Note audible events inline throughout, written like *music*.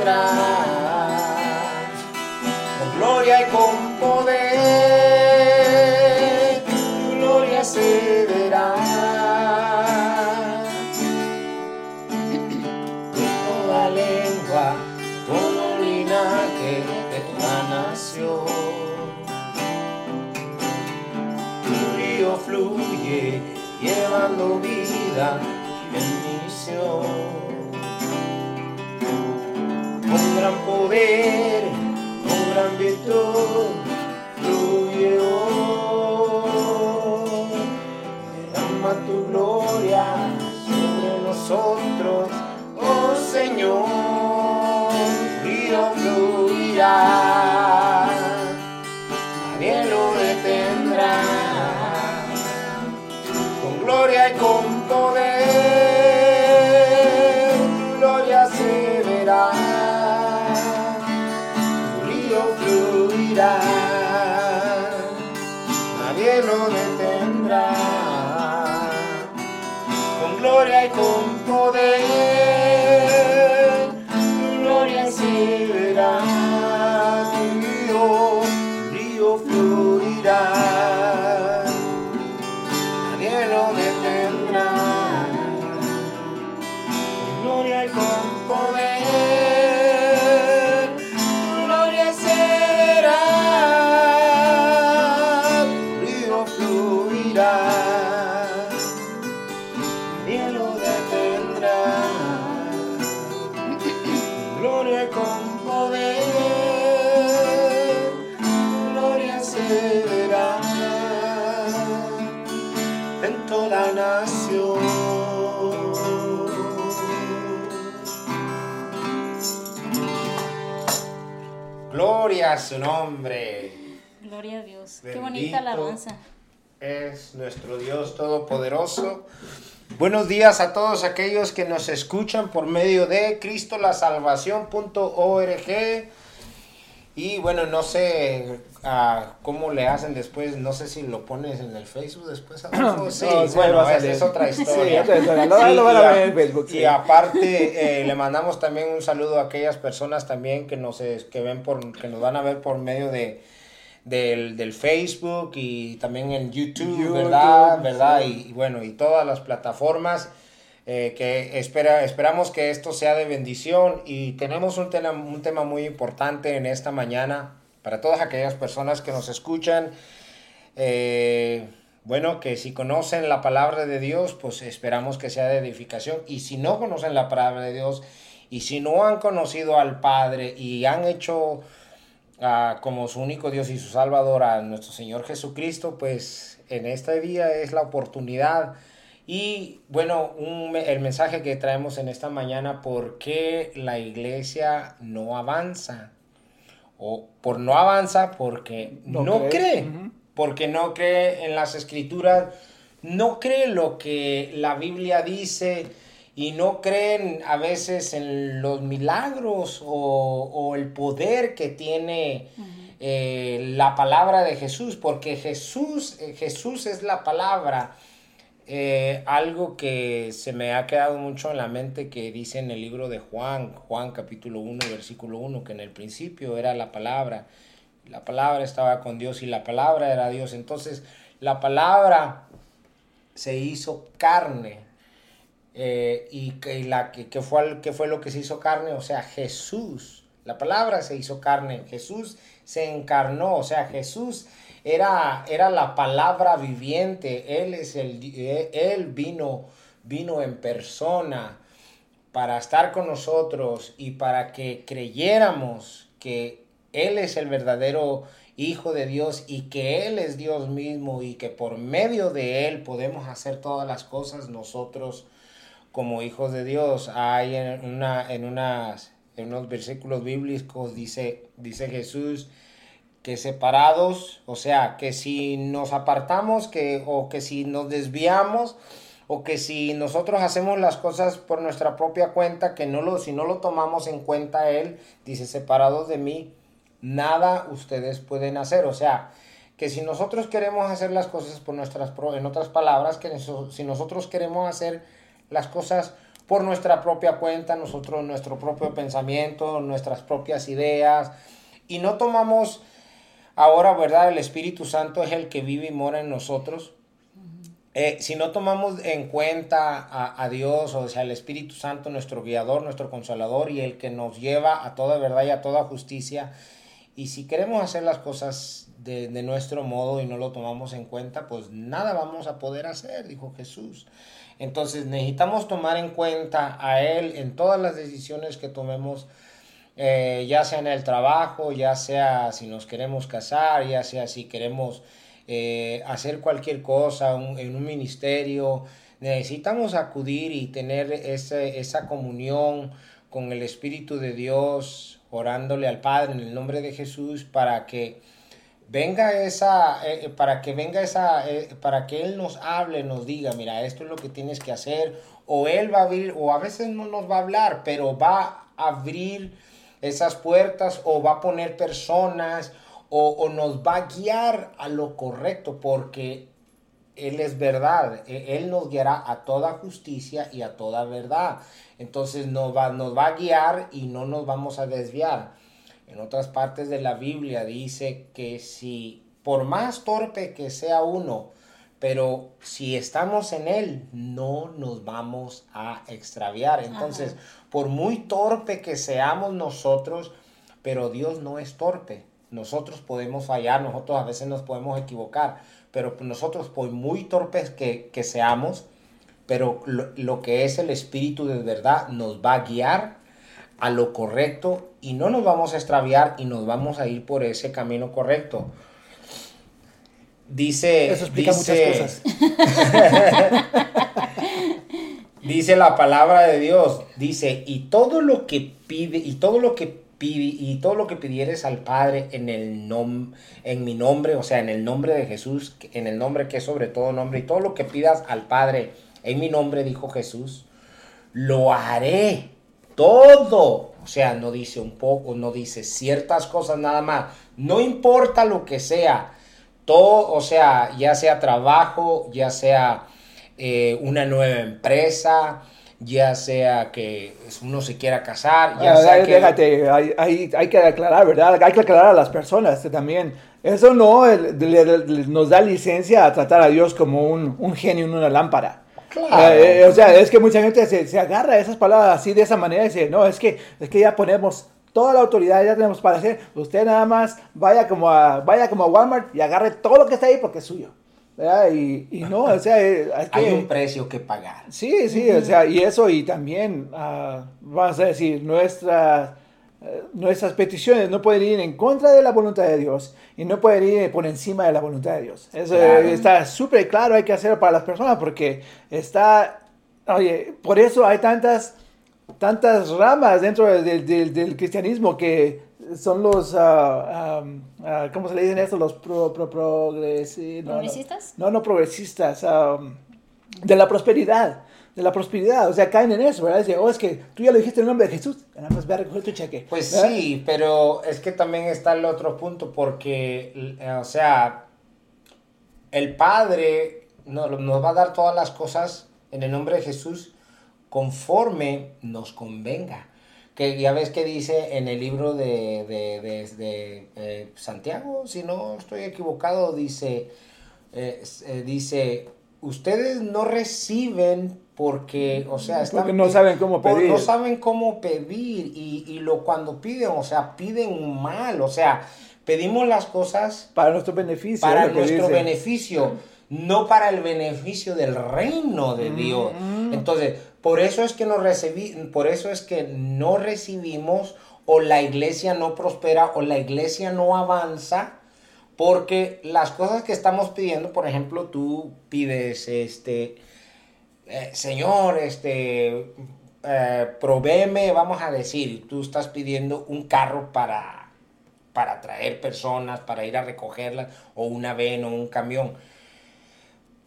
detendrá. Con gloria y con Gloria a su nombre. Gloria a Dios. Qué bonita alabanza. Es nuestro Dios Todopoderoso. Buenos días a todos aquellos que nos escuchan por medio de cristolasalvación.org. Y bueno, no sé ah, cómo le hacen después, no sé si lo pones en el Facebook después. Adolfo. *clears throat* Sí, No, sí, bueno, es otra Sí, historia. otra Sí, van y a a- ver en Facebook. Y sí. aparte, eh, le mandamos también un saludo a aquellas personas también que nos, que ven por, que nos van a ver por medio de, del, del Facebook y también en YouTube, YouTube, ¿verdad? ¿verdad? Y, y bueno, y todas las plataformas. Eh, que espera, esperamos que esto sea de bendición y tenemos un tema, un tema muy importante en esta mañana para todas aquellas personas que nos escuchan. Eh, bueno, que si conocen la palabra de Dios, pues esperamos que sea de edificación. Y si no conocen la palabra de Dios, y si no han conocido al Padre y han hecho ah, como su único Dios y su Salvador a nuestro Señor Jesucristo, pues en este día es la oportunidad. Y bueno, un el mensaje que traemos en esta mañana, ¿por qué la iglesia no avanza? O por no avanza porque no, No cree. Porque no cree en las escrituras, no cree lo que la Biblia dice y no creen a veces en los milagros o, el poder que tiene eh, la palabra de Jesús, porque Jesús, eh, Jesús es la palabra. Eh, algo que se me ha quedado mucho en la mente que dice en el libro de Juan, Juan capítulo 1, versículo 1, que en el principio era la palabra, la palabra estaba con Dios y la palabra era Dios. Entonces, la palabra se hizo carne. Eh, y, que, la, que, fue, que fue lo que se hizo carne, o sea, Jesús, la palabra se hizo carne, Jesús se encarnó, o sea, Jesús era, era la palabra viviente, Él, es el, él vino, vino en persona para estar con nosotros y para que creyéramos que Él es el verdadero Hijo de Dios y que Él es Dios mismo y que por medio de Él podemos hacer todas las cosas nosotros como hijos de Dios. Hay en, una, en, en unos versículos bíblicos dice, dice Jesús que separados, o sea, que si nos apartamos que, o que si nos desviamos, o que si nosotros hacemos las cosas por nuestra propia cuenta, que no lo, si no lo tomamos en cuenta Él, dice, separados de mí, nada ustedes pueden hacer. O sea, que si nosotros queremos hacer las cosas por nuestras, en otras palabras, que si nosotros queremos hacer las cosas por nuestra propia cuenta, nosotros, nuestro propio pensamiento, nuestras propias ideas, y no tomamos ahora, ¿verdad? El Espíritu Santo es el que vive y mora en nosotros. Eh, si no tomamos en cuenta a, Dios, o sea, el Espíritu Santo, nuestro guiador, nuestro consolador y el que nos lleva a toda verdad y a toda justicia, y si queremos hacer las cosas de, nuestro modo y no lo tomamos en cuenta, pues nada vamos a poder hacer, dijo Jesús. Entonces necesitamos tomar en cuenta a Él en todas las decisiones que tomemos, eh, ya sea en el trabajo, ya sea si nos queremos casar, ya sea si queremos eh, hacer cualquier cosa en un ministerio. Necesitamos acudir y tener esa comunión con el Espíritu de Dios orándole al Padre en el nombre de Jesús para que venga esa, eh, para que venga esa, para que Él nos hable, nos diga, mira, esto es lo que tienes que hacer, o Él va a abrir, o a veces no nos va a hablar, pero va a abrir esas puertas, o va a poner personas, o, nos va a guiar a lo correcto, porque Él es verdad, e, Él nos guiará a toda justicia y a toda verdad. Entonces nos va, nos va a guiar y no nos vamos a desviar. En otras partes de la Biblia dice que si, por más torpe que sea uno, pero si estamos en Él, no nos vamos a extraviar. Entonces, por muy torpe que seamos nosotros, pero Dios no es torpe. Nosotros podemos fallar, nosotros a veces nos podemos equivocar, pero nosotros por muy torpes que, que seamos, pero lo, que es el Espíritu de verdad nos va a guiar a lo correcto y no nos vamos a extraviar y nos vamos a ir por ese camino correcto. Dice, Eso explica muchas cosas. *laughs* dice la palabra de Dios, dice, y todo lo que pide y todo lo que pide y todo lo que pidieres al Padre en el nom, en mi nombre, o sea, en el nombre de Jesús, en el nombre que es sobre todo nombre y todo lo que pidas al Padre en mi nombre, dijo Jesús, lo haré todo. O sea, no dice un poco, no dice ciertas cosas nada más. No importa lo que sea. Todo, o sea, ya sea trabajo, ya sea eh, una nueva empresa, ya sea que uno se quiera casar, ya sea que... Déjate, hay, hay, hay, que aclarar, ¿verdad? Hay que aclarar a las personas también. Eso no nos da licencia a tratar a Dios como un, un genio en una lámpara. Eh, o sea, es que mucha gente se, se, agarra a esas palabras así de esa manera y dice, no, es que, es que ya ponemos toda la autoridad, ya tenemos para hacer, usted nada más vaya como a, vaya como a Walmart y agarre todo lo que está ahí porque es suyo. Y, y, no, o sea, eh, hay un precio que pagar. Sí, sí, o sea, y eso, y también, uh, vamos a decir, nuestra eh, nuestras peticiones no pueden ir en contra de la voluntad de Dios y no pueden ir por encima de la voluntad de Dios. Eso está súper claro, hay que hacerlo para las personas porque está, oye, por eso hay tantas, tantas ramas dentro del cristianismo que son los, uh, ¿cómo se le dicen esto? Los pro, pro, progresistas. No, no, progresistas, de la prosperidad. de la prosperidad, o sea, caen en eso, ¿verdad? Dice, oh, es que tú ya lo dijiste en el nombre de Jesús, nada más ve a recoger tu cheque. Pues ¿verdad? sí, pero es que también está el otro punto, porque, eh, o sea, el Padre nos, nos va a dar todas las cosas en el nombre de Jesús conforme nos convenga. Que ya ves que dice en el libro de, de, de- de, eh, Santiago, si no estoy equivocado, dice, eh, eh, dice, ustedes no reciben porque, o sea, están Porque no saben cómo pedir. No saben cómo pedir y, y lo cuando piden, o sea, piden mal, o sea, pedimos las cosas Para nuestro beneficio. para nuestro dice. beneficio, no para el beneficio del reino de Dios. Entonces, por eso es que no recibí, por eso es que no recibimos o la iglesia no prospera o la iglesia no avanza porque las cosas que estamos pidiendo, por ejemplo, tú pides este eh, Señor, este eh, vamos a decir, tú estás pidiendo un carro para para traer personas, para ir a recogerlas, o una ven o un camión.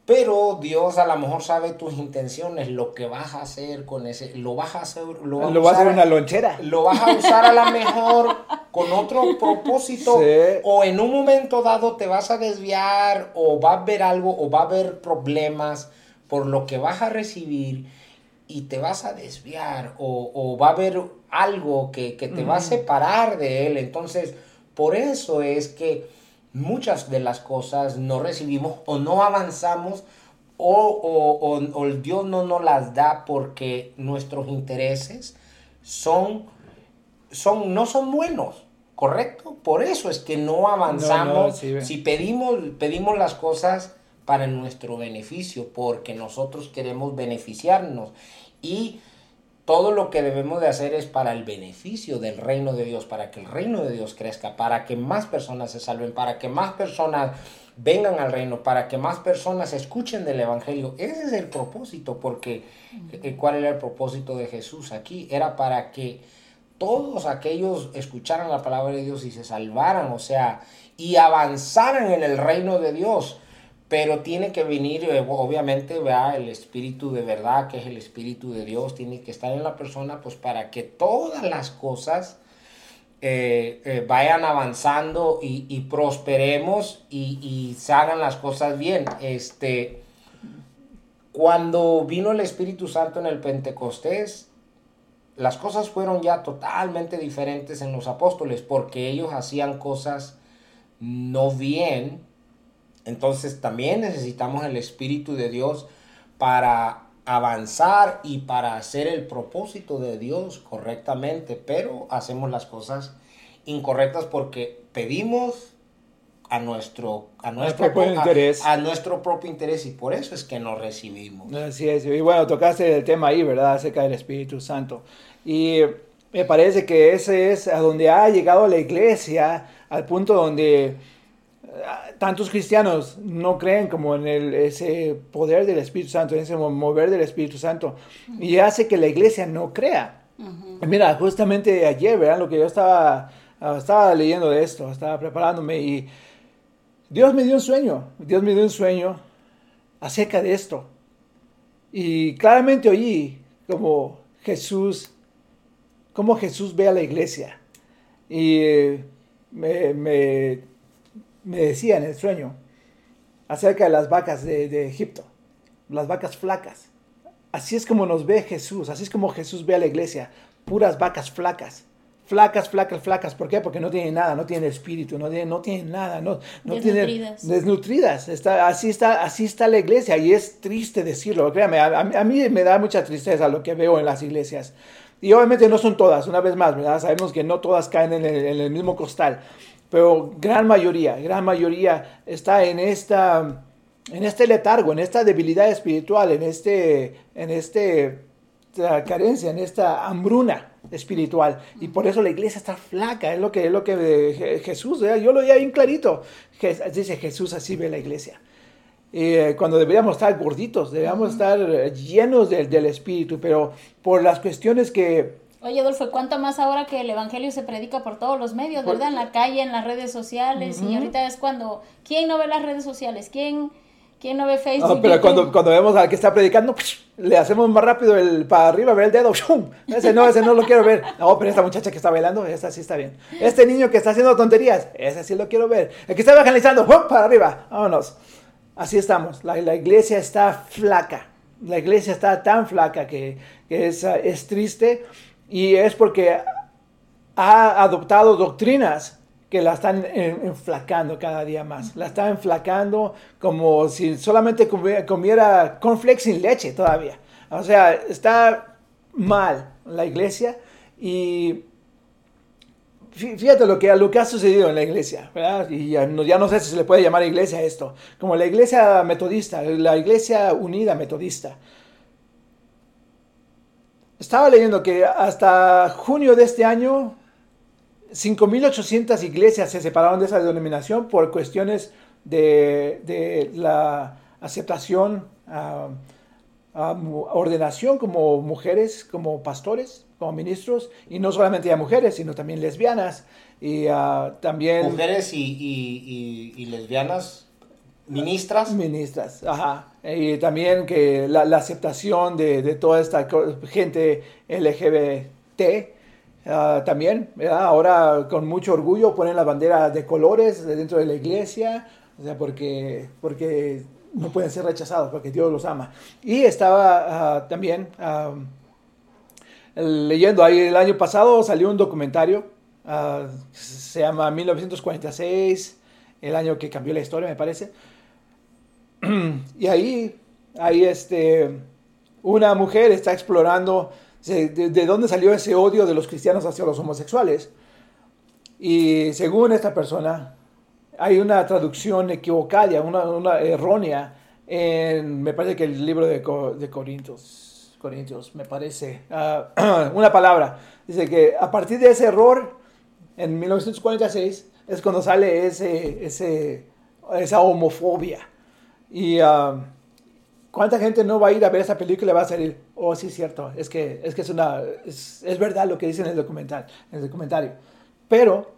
Pero Dios a lo mejor sabe tus intenciones, lo que vas a hacer con ese, lo vas a hacer, lo, vas Lo a hacer usar- una lonchera. lo vas a usar a lo mejor con otro *laughs* propósito Sí. o en un momento dado te vas a desviar o va a haber algo o va a haber problemas por lo que vas a recibir y te vas a desviar o, o va a haber algo que, que te va a separar de él. Entonces, por eso es que muchas de las cosas no recibimos o no avanzamos o, o- o- Dios no nos las da porque nuestros intereses son, son, no son buenos, ¿correcto? Por eso es que no avanzamos sí, si pedimos, pedimos las cosas para nuestro beneficio, porque nosotros queremos beneficiarnos y todo lo que debemos de hacer es para el beneficio del reino de Dios, para que el reino de Dios crezca, para que más personas se salven, para que más personas vengan al reino, para que más personas escuchen del Evangelio. Ese es el propósito, porque eh, ¿cuál era el propósito de Jesús aquí? Era para que todos aquellos escucharan la palabra de Dios y se salvaran, o sea, y avanzaran en el reino de Dios. Pero tiene que venir, eh, obviamente, vea el espíritu de verdad, que es el espíritu de Dios, tiene que estar en la persona, pues para que todas las cosas eh, eh, vayan avanzando y, prosperemos y, y se hagan las cosas bien. Este, cuando vino el Espíritu Santo en el Pentecostés, las cosas fueron ya totalmente diferentes en los apóstoles porque ellos hacían cosas no bien. Entonces también necesitamos el Espíritu de Dios para avanzar y para hacer el propósito de Dios correctamente, pero hacemos las cosas incorrectas porque pedimos a nuestro a nuestro, propio a- interés. a nuestro propio interés y por eso es que no recibimos. Así es. Y bueno, tocaste el tema ahí, ¿verdad? Acerca del Espíritu Santo. Y me parece que ese es a donde ha llegado la iglesia, al punto donde tantos cristianos no creen como en el, ese poder del Espíritu Santo, en ese mo- mover del Espíritu Santo. Y hace que la iglesia no crea. Mira, justamente ayer, ¿verdad? Lo que yo estaba, ah, estaba leyendo de esto, estaba preparándome y Dios me dio un sueño. Dios me dio un sueño acerca de esto. Y claramente oí como Jesús, como Jesús ve a la iglesia. Y eh, me, me, me decía en el sueño acerca de las vacas de, de Egipto, las vacas flacas. Así es como nos ve Jesús, así es como Jesús ve a la iglesia, puras vacas flacas. Flacas, flacas, flacas. ¿Por qué? Porque no tienen nada, no tienen espíritu, no tienen, no tienen nada, no, no tienen Desnutridas. desnutridas. Está, así, está, así está la iglesia y es triste decirlo. Créame, a, a- a mí me da mucha tristeza lo que veo en las iglesias. Y obviamente no son todas, una vez más, ¿verdad? Sabemos que no todas caen en el, en el mismo costal, pero gran mayoría, gran mayoría está en esta, en este letargo, en esta debilidad espiritual, en este, en este esta carencia, en esta hambruna espiritual. Y por eso la iglesia está flaca, es lo que, es lo que eh, Je- Jesús, yo lo veía bien clarito. Dice Jesús, así ve la iglesia. Eh, cuando deberíamos estar gorditos, deberíamos estar llenos del- del espíritu, pero por las cuestiones que Oye, Adolfo, ¿cuánto más ahora que el evangelio se predica por todos los medios, Por- verdad? En la calle, en las redes sociales, y ahorita es cuando, ¿quién no ve las redes sociales? ¿Quién, ¿Quién no ve Facebook? No, pero cuando, cuando vemos al que está predicando, le hacemos más rápido el para arriba, ver el dedo. ¡shum! Ese no, ese no lo quiero ver. No, pero esta muchacha que está bailando, esa sí está bien. Este niño que está haciendo tonterías, ese sí lo quiero ver. El que está evangelizando, ¡pum! para arriba, vámonos. Así estamos. La, la iglesia está flaca. La iglesia está tan flaca que, que es, es triste y es porque ha adoptado doctrinas que la están en- enflacando cada día más. La están enflacando como si solamente comi- comiera cornflakes sin leche todavía. O sea, está mal la iglesia y fí- fíjate lo que, lo que ha sucedido en la iglesia, ¿verdad? Y ya no, ya no sé si se le puede llamar iglesia esto, como la iglesia metodista, la iglesia unida metodista. Estaba leyendo que hasta junio de este año 5.800 iglesias se separaron de esa denominación por cuestiones de, de la aceptación, mu- ordenación como mujeres, como pastores, como ministros, y no solamente a mujeres, sino también lesbianas, y ah, también Mujeres y lesbianas, ministras. ministras. Ajá. Y también que la, aceptación de, de toda esta gente LGBT. ah, también, ¿verdad? ahora con mucho orgullo ponen la bandera de colores de dentro de la iglesia, o sea, porque, porque no pueden ser rechazados, porque Dios los ama. Y estaba ah, también leyendo ahí el año pasado salió un documentario, ah, se llama 1946, el año que cambió la historia, me parece. *clears throat* Y ahí, ahí este, una mujer está explorando de, de dónde salió ese odio de los cristianos hacia los homosexuales. Y según esta persona, hay una traducción equivocada, una, errónea, en, me parece que el libro de, de Corintios, Corintios, me parece, ah, *clears throat* una palabra. Dice que a partir de ese error, en 1946, es cuando sale ese, ese, esa homofobia. Y ah, cuánta gente no va a ir a ver esa película y va a salir, oh, sí, es cierto, es que es, que es, una, es, es verdad lo que dice en el, documental, en el documentario. Pero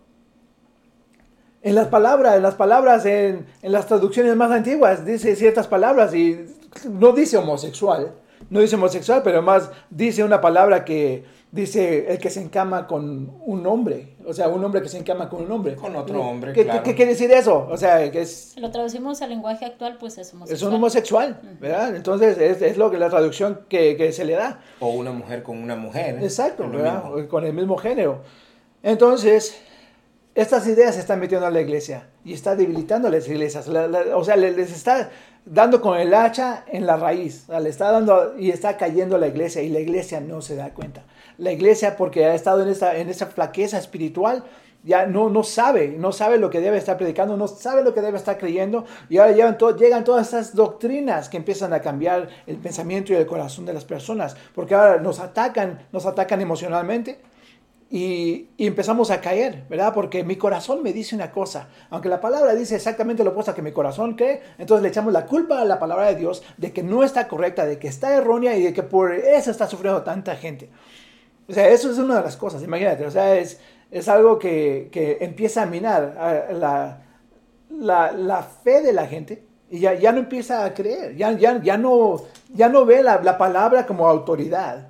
en las palabras, en las palabras, en, en las traducciones más antiguas, dice ciertas palabras y no dice homosexual, no dice homosexual, pero más dice una palabra que dice el que se encama con un hombre, o sea, un hombre que se encama con un hombre. Con otro hombre, ¿Qué, claro. qué- qué quiere decir eso? O sea, que es, lo traducimos al lenguaje actual, pues es homosexual. es un homosexual, ¿verdad? Entonces es, es lo que la traducción que, que se le da. O una mujer con una mujer. ¿eh? Exacto, ¿verdad? mismo. Con el mismo género. Entonces, estas ideas se están metiendo a la iglesia y está debilitando a las iglesias. La- la- o sea, le- les está dando con el hacha en la raíz. O sea, le está dando y está cayendo la iglesia y la iglesia no se da cuenta. La iglesia, porque ha estado en esta, en esta flaqueza espiritual, ya no, no sabe, no sabe lo que debe estar predicando, no sabe lo que debe estar creyendo, y ahora llegan to- llegan todas estas doctrinas que empiezan a cambiar el pensamiento y el corazón de las personas, porque ahora nos atacan, nos atacan emocionalmente, y, y empezamos a caer, ¿verdad? Porque mi corazón me dice una cosa, aunque la palabra dice exactamente lo opuesto a que mi corazón cree, entonces le echamos la culpa a la palabra de Dios de que no está correcta, de que está errónea y de que por eso está sufriendo tanta gente. O sea, eso es una de las cosas, imagínate, o sea, es, es algo que, que empieza a minar la, la, la fe de la gente y ya, ya no empieza a creer, ya, ya, ya, no, ya no ve la, la palabra como autoridad.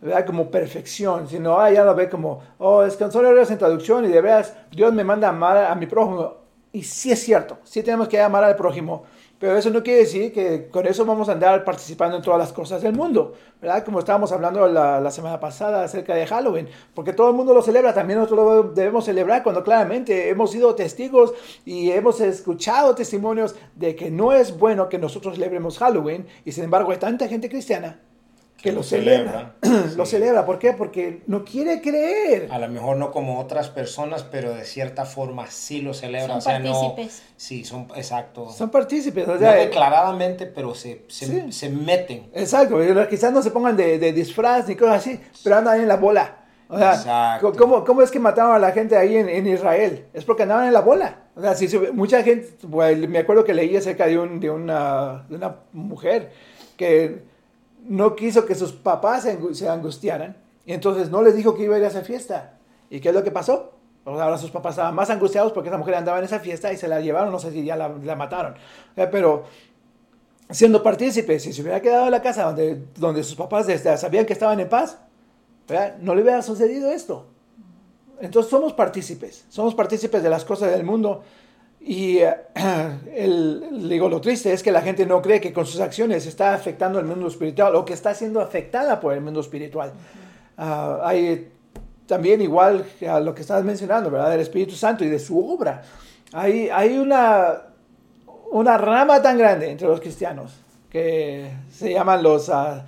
¿verdad? Como perfección, sino ah, ya lo ve como, oh, es que son errores en traducción y de veras Dios me manda a amar a mi prójimo. Y sí es cierto, sí tenemos que amar al prójimo, pero eso no quiere decir que con eso vamos a andar participando en todas las cosas del mundo, ¿verdad? Como estábamos hablando la, semana pasada acerca de Halloween, porque todo el mundo lo celebra, también nosotros lo debemos celebrar cuando claramente hemos sido testigos y hemos escuchado testimonios de que no es bueno que nosotros celebremos Halloween y sin embargo hay tanta gente cristiana que lo celebra. *clears throat* lo Sí. celebra, ¿por qué? Porque no quiere creer. A lo mejor no como otras personas, pero de cierta forma sí lo celebran. Son o sea, no. partícipes. Sí, son exacto. Son partícipes, o no sea, declaradamente, pero se, se, Sí. se meten. Exacto, quizás no se pongan de, de disfraz ni cosas así, pero andan ahí en la bola. O sea, Exacto. ¿cómo, ¿cómo es que mataron a la gente ahí en, en Israel? Es porque andaban en la bola. O sea, si se- mucha gente, bueno, me acuerdo que leí acerca de, un, de, una, de una mujer que no quiso que sus papás se angu- se angustiaran y entonces no les dijo que iba a ir a esa fiesta. ¿Y qué es lo que pasó? Ahora sus papás estaban más angustiados porque esa mujer andaba en esa fiesta y se la llevaron, no sé si ya la, mataron. Sea, pero siendo partícipes. Si se hubiera quedado en la casa donde, donde sus papás sabían que estaban en paz, no le hubiera sucedido esto. Entonces somos partícipes, somos partícipes de las cosas del mundo. Y eh, *clears throat* el, digo, lo triste es que la gente no cree que con sus acciones está afectando el mundo espiritual o que está siendo afectada por el mundo espiritual. Ah, hay también igual a lo que estabas mencionando, ¿verdad? Del Espíritu Santo y de su obra. Hay, hay una, una rama tan grande entre los cristianos que se llaman los uh,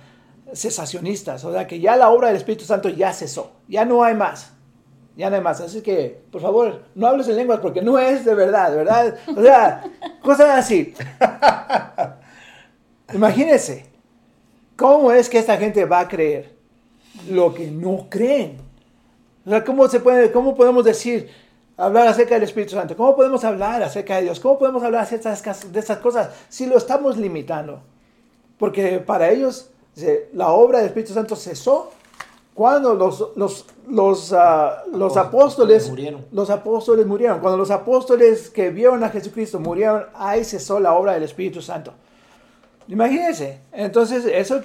cesacionistas, o sea que ya la obra del Espíritu Santo ya cesó, ya no hay más, ya hay más. Así que, por favor, no hables en lenguas porque no es de verdad, ¿verdad? O sea, cosas así. *laughs* Imagínense, ¿cómo es que esta gente va a creer lo que no creen? O sea, ¿cómo, se puede, ¿cómo podemos decir, hablar acerca del Espíritu Santo? ¿Cómo podemos hablar acerca de Dios? ¿Cómo podemos hablar acerca de estas cosas si lo estamos limitando? Porque para ellos la obra del Espíritu Santo cesó cuando los, los, los, ah, los apóstoles murieron. los apóstoles murieron. Cuando los apóstoles que vieron a Jesucristo murieron, ahí cesó la obra del Espíritu Santo. Imagínense. Entonces, ¿eso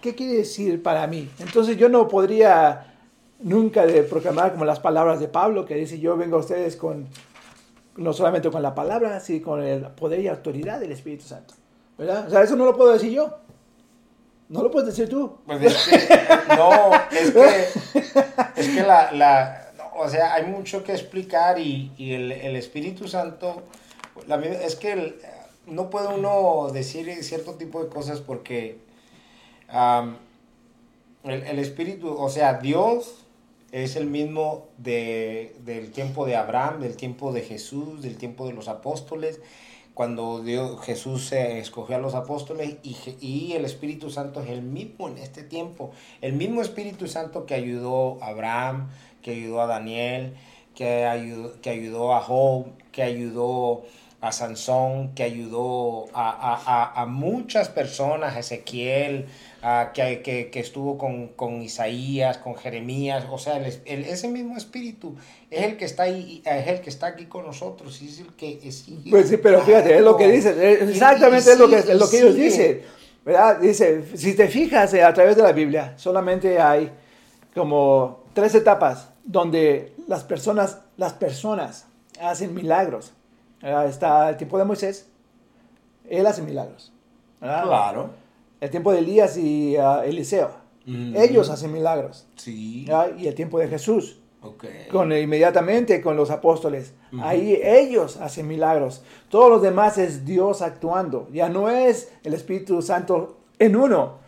qué quiere decir para mí? Entonces yo no podría nunca de proclamar como las palabras de Pablo, que dice, yo vengo a ustedes con, no solamente con la palabra, sino con el poder y autoridad del Espíritu Santo. ¿Verdad? O sea, eso no lo puedo decir yo. No lo puedes decir tú. Pues es que, no, es que, es que la, la o sea, hay mucho que explicar y, y el, Espíritu Santo, la, es que no puede uno decir cierto tipo de cosas porque el, el, Espíritu, o sea, Dios es el mismo de, del tiempo de Abraham, del tiempo de Jesús, del tiempo de los apóstoles, cuando Dios, Jesús se escogió a los apóstoles y, y, el Espíritu Santo es el mismo en este tiempo. El mismo Espíritu Santo que ayudó a Abraham, que ayudó a Daniel, que ayudó, que ayudó a Job, que ayudó a Sansón, que ayudó a, a, a muchas personas, a Ezequiel, que, que, estuvo con, con, Isaías, con Jeremías, o sea, el, ese mismo espíritu es el que está ahí, es el que está aquí con nosotros, y es el que es Pues sí, pero fíjate, es lo que dice, exactamente es lo que, es lo que ellos dicen, ¿verdad? Dice, si te fijas eh, a través de la Biblia, solamente hay como tres etapas donde las personas, las personas hacen milagros. Está el tiempo de Moisés, él hace milagros. Claro el tiempo de Elías y uh, Eliseo. Ellos hacen milagros. Sí. Y el tiempo de Jesús. Con, inmediatamente con los apóstoles. Ahí ellos hacen milagros. Todos los demás es Dios actuando. Ya no es el Espíritu Santo en uno,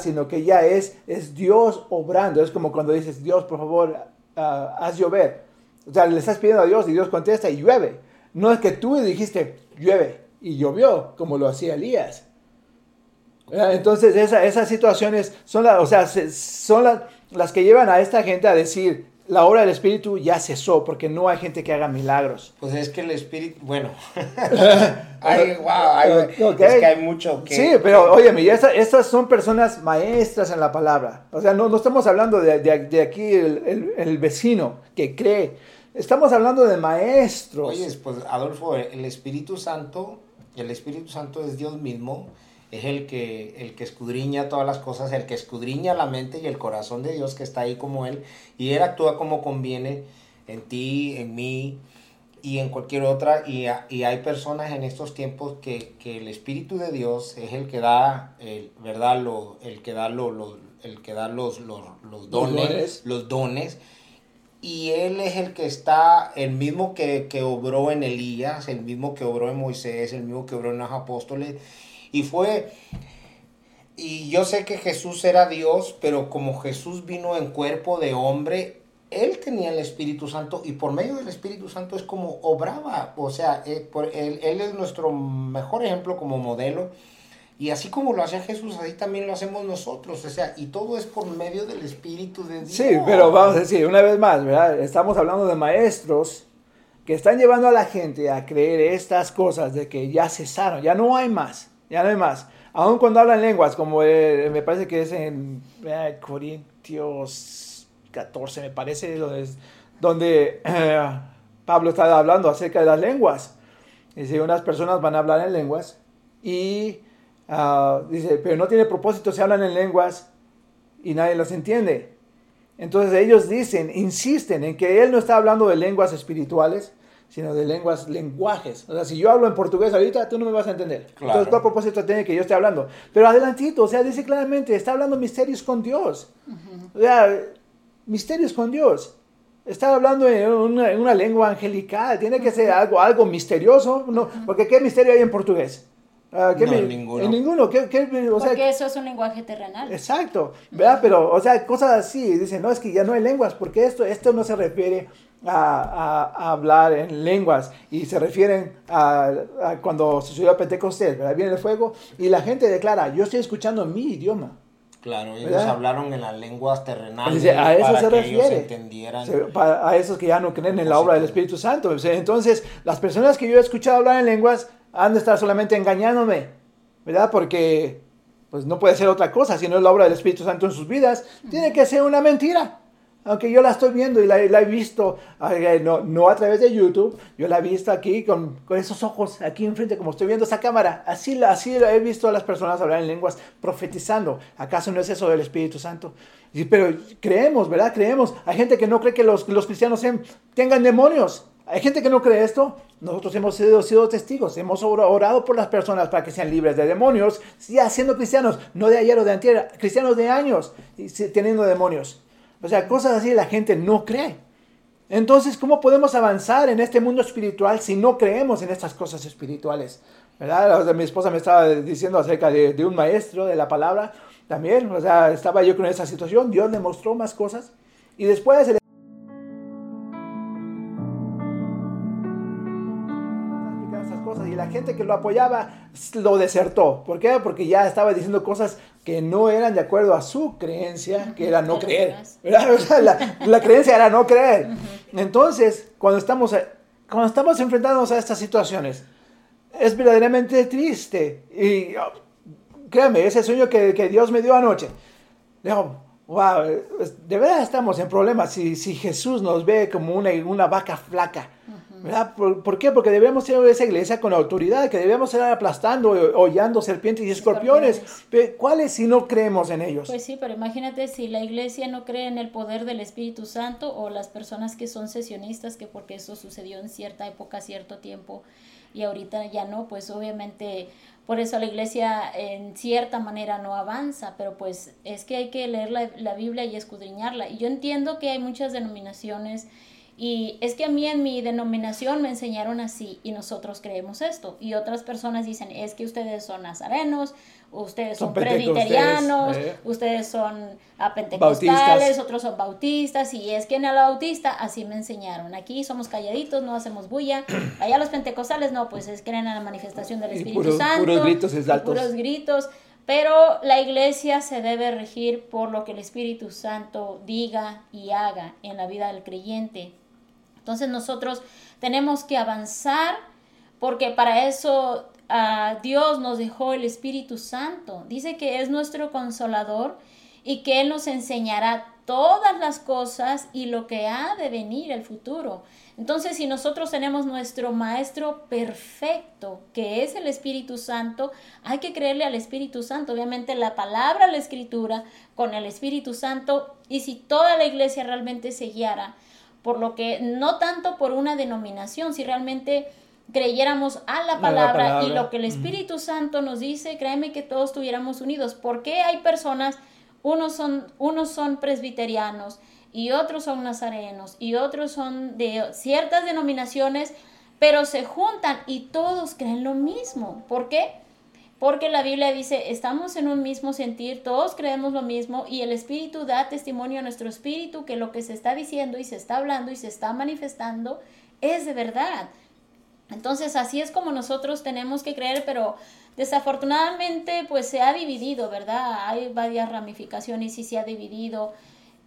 sino que ya es, es Dios obrando. Es como cuando dices, Dios, por favor, uh, haz llover. O sea, le estás pidiendo a Dios y Dios contesta y llueve. No es que tú dijiste, llueve y llovió, como lo hacía Elías. Entonces, esas situaciones son, o sea, son las que llevan a esta gente a decir, la obra del Espíritu ya cesó porque no hay gente que haga milagros. Pues es que el Espíritu, bueno, *laughs* hay, wow, es que hay mucho que... Sí, pero óyeme, estas son personas maestras en la palabra. O sea, no, no estamos hablando de, de, aquí el, el, vecino que cree. Estamos hablando de maestros. Oye, pues Adolfo, el Espíritu Santo, el Espíritu Santo es Dios mismo es el que, el que escudriña todas las cosas, el que escudriña la mente y el corazón de Dios que está ahí como Él, y Él actúa como conviene en ti, en mí y en cualquier otra, y, hay personas en estos tiempos que, el Espíritu de Dios es el que da, el, ¿verdad? Lo, el que da, lo, el que da los, los, dones, los dones, y Él es el que está, el mismo que, que obró en Elías, el mismo que obró en Moisés, el mismo que obró en los apóstoles, y fue, y yo sé que Jesús era Dios, pero como Jesús vino en cuerpo de hombre, él tenía el Espíritu Santo y por medio del Espíritu Santo es como obraba. O sea, eh, él, él, es nuestro mejor ejemplo como modelo. Y así como lo hacía Jesús, así también lo hacemos nosotros. O sea, y todo es por medio del Espíritu de Dios. Sí, pero vamos a decir, una vez más, ¿verdad? Estamos hablando de maestros que están llevando a la gente a creer estas cosas de que ya cesaron, ya no hay más ya no hay más. Aun cuando hablan lenguas, como eh, me parece que es en Corintios 14, me parece, donde, donde eh, Pablo está hablando acerca de las lenguas. Dice, unas personas van a hablar en lenguas y Ah, dice, pero no tiene propósito, se hablan en lenguas y nadie las entiende. Entonces ellos dicen, insisten en que él no está hablando de lenguas espirituales, sino de lenguas, lenguajes. O sea, si yo hablo en portugués ahorita, tú no me vas a entender. Claro. Entonces, ¿cuál propósito tiene que yo esté hablando? Pero adelantito, o sea, dice claramente, está hablando misterios con Dios. O sea, misterios con Dios. Está hablando en una, en una lengua angelical, tiene que ser algo, algo misterioso, no, porque ¿qué misterio hay en portugués? Ah, ¿qué No, mi- ninguno. En ninguno. ¿Qué, qué- o sea, Porque eso es un lenguaje terrenal. Exacto, ¿verdad? Pero, o sea, cosas así, dicen, no, es que ya no hay lenguas, porque esto, esto no se refiere a, a- a hablar en lenguas, y se refieren a, a cuando sucedió Pentecostés, ¿verdad? Viene el fuego, y la gente declara, yo estoy escuchando mi idioma. Claro, ellos ¿Verdad? hablaron en las lenguas terrenales Dice, a eso para se que ellos refiere. entendieran. Se- para- a esos que ya no creen en la obra del Espíritu Santo. Entonces, las personas que yo he escuchado hablar en lenguas han de estar solamente engañándome, ¿verdad? Porque pues no puede ser otra cosa, si no es la obra del Espíritu Santo en sus vidas, tiene que ser una mentira. Aunque yo la estoy viendo y la, la he visto, no, no a través de YouTube, yo la he visto aquí con, con esos ojos, aquí enfrente, como estoy viendo esa cámara. Así, así he visto a las personas hablar en lenguas profetizando. ¿Acaso no es eso del Espíritu Santo? Y- pero creemos, ¿verdad? Creemos. Hay gente que no cree que los, los cristianos tengan demonios. Hay gente que no cree esto. Nosotros hemos sido, sido testigos. Hemos ora- orado por las personas para que sean libres de demonios, ya siendo cristianos, no de ayer o de antier, cristianos de años, teniendo demonios. O sea, cosas así la gente no cree. Entonces, ¿cómo podemos avanzar en este mundo espiritual si no creemos en estas cosas espirituales? ¿Verdad? O sea, mi esposa me estaba diciendo acerca de, de un maestro de la palabra también. O sea, estaba yo con esa situación. Dios le mostró más cosas. Y después el gente que lo apoyaba lo desertó. ¿Por qué? Porque ya estaba diciendo cosas que no eran de acuerdo a su creencia, que era no creer. *laughs* la, la creencia era no creer. Entonces, cuando estamos, cuando estamos enfrentándonos a estas situaciones, es verdaderamente triste. Y oh, créame, ese sueño que, que Dios me dio anoche, digo, wow, de verdad estamos en problemas si, si Jesús nos ve como una, una vaca flaca. ¿Verdad? ¿Por, por qué? Porque debemos ser esa iglesia con autoridad, que debemos ser aplastando, hollando serpientes y escorpiones. Escorpiones. ¿Cuáles si no creemos en ellos? Pues sí, pero imagínate si la iglesia no cree en el poder del Espíritu Santo o las personas que son sesionistas, que porque eso sucedió en cierta época, cierto tiempo, y ahorita ya no, pues obviamente por eso la iglesia en cierta manera no avanza, pero pues es que hay que leer la, la Biblia y escudriñarla. Y yo entiendo que hay muchas denominaciones y es que a mí en mi denominación me enseñaron así y nosotros creemos esto. Y otras personas dicen, es que ustedes son nazarenos, ustedes son, presbiterianos, eh. ustedes son ah, pentecostales, Bautistas. otros son bautistas, y es que en el bautista así me enseñaron. Aquí somos calladitos, no hacemos bulla. *clears throat* Allá los pentecostales no, pues es creen en la manifestación del Espíritu puros- Santo. puros gritos exaltos. puros gritos. Pero la iglesia se debe regir por lo que el Espíritu Santo diga y haga en la vida del creyente. Entonces nosotros tenemos que avanzar porque para eso ah, Dios nos dejó el Espíritu Santo. Dice que es nuestro consolador y que Él nos enseñará todas las cosas y lo que ha de venir el futuro. Entonces, si nosotros tenemos nuestro Maestro perfecto, que es el Espíritu Santo, hay que creerle al Espíritu Santo. Obviamente la palabra, la escritura, con el Espíritu Santo, y si toda la iglesia realmente se guiara, por lo que no tanto por una denominación, si realmente creyéramos a la la palabra, y lo que el Espíritu Santo nos dice, créeme que todos estuviéramos unidos. ¿Por qué hay personas, unos son, unos son presbiterianos y otros son nazarenos y otros son de ciertas denominaciones, pero se juntan y todos creen lo mismo? ¿Por qué? Porque la Biblia dice, estamos en un mismo sentir, todos creemos lo mismo y el Espíritu da testimonio a nuestro espíritu que lo que se está diciendo y se está hablando y se está manifestando es de verdad. Entonces así es como nosotros tenemos que creer, pero desafortunadamente pues se ha dividido, ¿verdad? Hay varias ramificaciones y se ha dividido.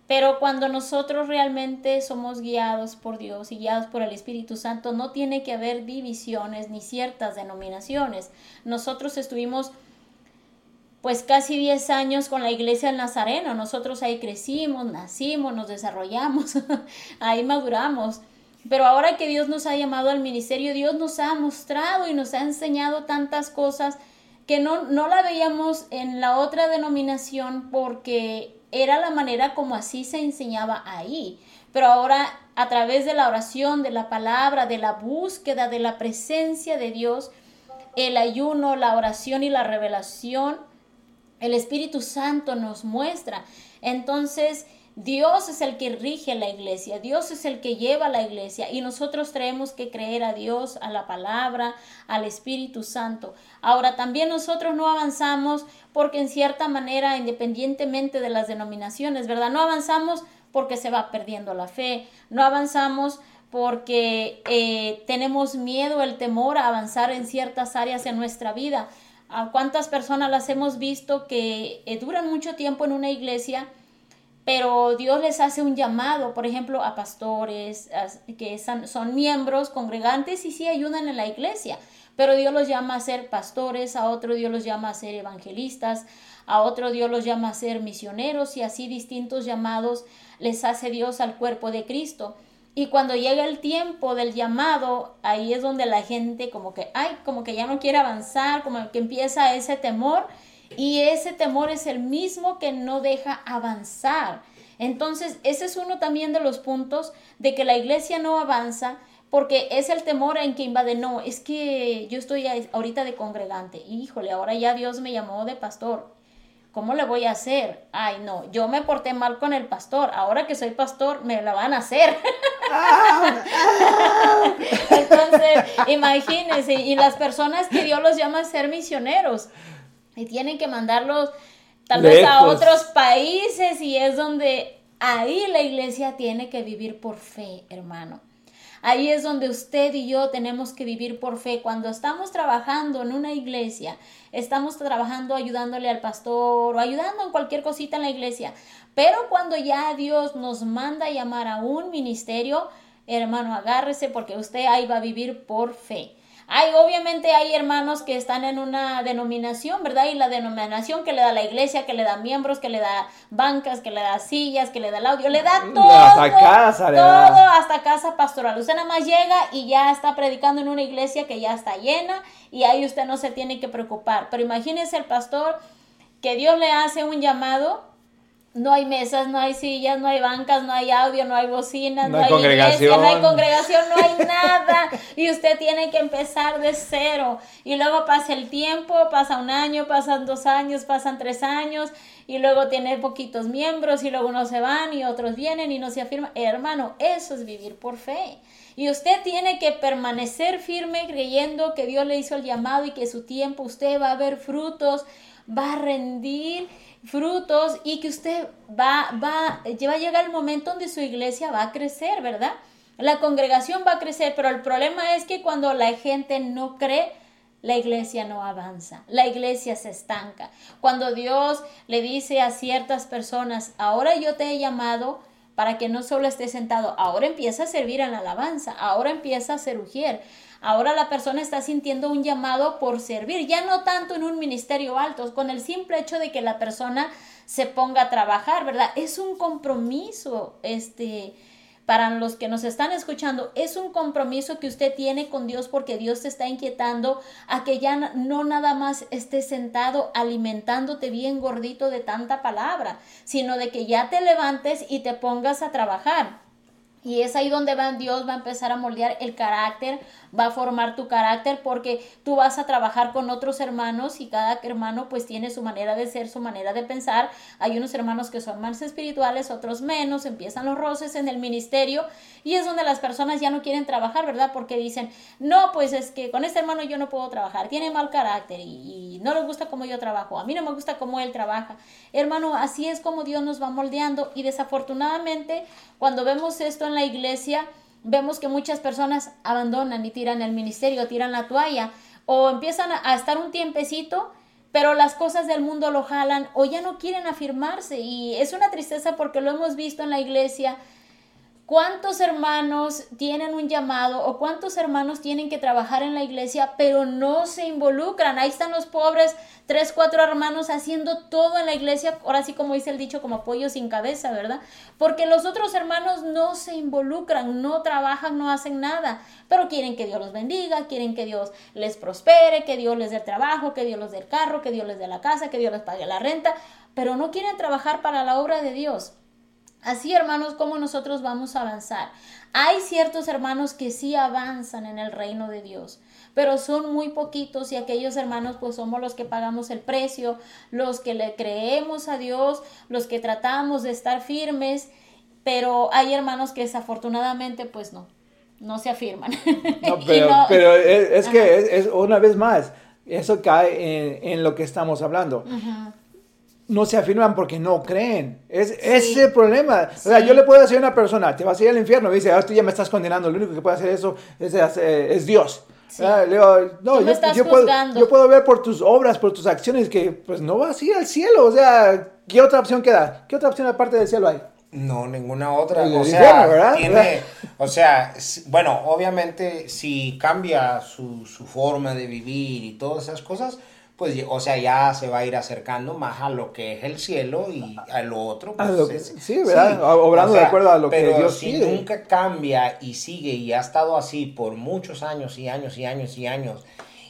Pero cuando nosotros realmente somos guiados por Dios y guiados por el Espíritu Santo, no tiene que haber divisiones ni ciertas denominaciones. Nosotros estuvimos pues casi 10 años con la iglesia del Nazareno. Nosotros ahí crecimos, nacimos, nos desarrollamos, *laughs* ahí maduramos. Pero ahora que Dios nos ha llamado al ministerio, Dios nos ha mostrado y nos ha enseñado tantas cosas que no, no la veíamos en la otra denominación porque era la manera como así se enseñaba ahí. Pero ahora a través de la oración, de la palabra, de la búsqueda, de la presencia de Dios, el ayuno, la oración y la revelación, el Espíritu Santo nos muestra. Entonces, Dios es el que rige la iglesia, Dios es el que lleva la iglesia y nosotros tenemos que creer a Dios, a la palabra, al Espíritu Santo. Ahora también nosotros no avanzamos porque en cierta manera, independientemente de las denominaciones, ¿verdad? No avanzamos porque se va perdiendo la fe, no avanzamos porque eh, tenemos miedo, el temor a avanzar en ciertas áreas en nuestra vida. ¿A cuántas personas las hemos visto que eh, duran mucho tiempo en una iglesia? pero Dios les hace un llamado, por ejemplo, a pastores que son, miembros congregantes y sí ayudan en la iglesia, pero Dios los llama a ser pastores, a otro Dios los llama a ser evangelistas, a otro Dios los llama a ser misioneros y así distintos llamados les hace Dios al cuerpo de Cristo. Y cuando llega el tiempo del llamado, ahí es donde la gente como que, ay, como que ya no quiere avanzar, como que empieza ese temor y ese temor es el mismo que no deja avanzar. Entonces, ese es uno también de los puntos de que la iglesia no avanza porque es el temor en que invade. No, es que yo estoy ahorita de congregante. Híjole, ahora ya Dios me llamó de pastor. ¿Cómo le voy a hacer? Ay, no, yo me porté mal con el pastor. Ahora que soy pastor, me la van a hacer. *laughs* Entonces, imagínense, y las personas que Dios los llama a ser misioneros y tienen que mandarlos tal vez a otros países y es donde ahí la iglesia tiene que vivir por fe, hermano. Ahí es donde usted y yo tenemos que vivir por fe. Cuando estamos trabajando en una iglesia, estamos trabajando ayudándole al pastor o ayudando en cualquier cosita en la iglesia. Pero cuando ya Dios nos manda llamar a un ministerio, hermano, agárrese porque usted ahí va a vivir por fe. Hay, obviamente hay hermanos que están en una denominación, ¿verdad? Y la denominación que le da la iglesia, que le da miembros, que le da bancas, que le da sillas, que le da el audio, le da todo. Hasta casa, le todo hasta casa pastoral. Usted nada más llega y ya está predicando en una iglesia que ya está llena y ahí usted no se tiene que preocupar. Pero imagínese el pastor que Dios le hace un llamado no hay mesas, no hay sillas, no hay bancas, no hay audio, no hay bocinas, no, hay, iglesia, no hay congregación, no hay nada. y usted tiene que empezar de cero. Y luego pasa el tiempo, pasa un año, pasan dos años, pasan tres años, y luego tiene poquitos miembros, y luego unos se van y otros vienen y no se afirman. Hermano, eso es vivir por fe. Y usted tiene que permanecer firme creyendo que Dios le hizo el llamado y que su tiempo usted va a ver frutos, va a rendir frutos y que usted va, va, va a llegar el momento donde su iglesia va a crecer, ¿verdad? La congregación va a crecer, pero el problema es que cuando la gente no cree, la iglesia no avanza, la iglesia se estanca. Cuando Dios le dice a ciertas personas, ahora yo te he llamado para que no solo estés sentado, ahora empieza a servir en la alabanza, ahora empieza a ujier, Ahora la persona está sintiendo un llamado por servir, ya no tanto en un ministerio alto, con el simple hecho de que la persona se ponga a trabajar, ¿verdad? Es un compromiso, este, para los que nos están escuchando, es un compromiso que usted tiene con Dios porque Dios te está inquietando a que ya no nada más estés sentado alimentándote bien gordito de tanta palabra, sino de que ya te levantes y te pongas a trabajar. Y es ahí donde va, Dios va a empezar a moldear el carácter, va a formar tu carácter porque tú vas a trabajar con otros hermanos y cada hermano pues tiene su manera de ser, su manera de pensar. Hay unos hermanos que son más espirituales, otros menos, empiezan los roces en el ministerio y es donde las personas ya no quieren trabajar, ¿verdad? Porque dicen, no, pues es que con este hermano yo no puedo trabajar, tiene mal carácter y, no le gusta cómo yo trabajo, a mí no me gusta cómo él trabaja. Hermano, así es como Dios nos va moldeando y desafortunadamente cuando vemos esto en la iglesia, vemos que muchas personas abandonan y tiran el ministerio, tiran la toalla o empiezan a estar un tiempecito, pero las cosas del mundo lo jalan o ya no quieren afirmarse. Y es una tristeza porque lo hemos visto en la iglesia ¿Cuántos hermanos tienen un llamado o cuántos hermanos tienen que trabajar en la iglesia pero no se involucran? Ahí están los pobres, tres, cuatro hermanos haciendo todo en la iglesia, ahora sí como dice el dicho, como pollo sin cabeza, ¿verdad? Porque los otros hermanos no se involucran, no trabajan, no hacen nada, pero quieren que Dios los bendiga, quieren que Dios les prospere, que Dios les dé trabajo, que Dios les dé el carro, que Dios les dé la casa, que Dios les pague la renta, pero no quieren trabajar para la obra de Dios. Así, hermanos, como nosotros vamos a avanzar. Hay ciertos hermanos que sí avanzan en el reino de Dios, pero son muy poquitos y aquellos hermanos pues somos los que pagamos el precio, los que le creemos a Dios, los que tratamos de estar firmes, pero hay hermanos que desafortunadamente pues no, no se afirman. No, *laughs* pero, es, que es, una vez más, eso cae en, en lo que estamos hablando no se afirman porque no creen. Es, Ese es el problema. O sea, yo le puedo decir a una persona, te vas a ir al infierno, y dice, ah, tú ya me estás condenando, lo único que puede hacer eso es, es Dios. Le digo, no, yo, yo, puedo, yo, puedo, ver por tus obras, por tus acciones, que pues no vas a ir al cielo. O sea, ¿qué otra opción queda? ¿Qué otra opción aparte del cielo hay? No, ninguna otra. O sea, tiene, *laughs* o sea, bueno, obviamente si cambia su, su forma de vivir y todas esas cosas, pues, o sea, ya se va a ir acercando más a lo que es el cielo y a lo otro. Pues, sí, ¿verdad? Obrando de acuerdo a lo que Dios si nunca cambia y sigue y ha estado así por muchos años y años y años y años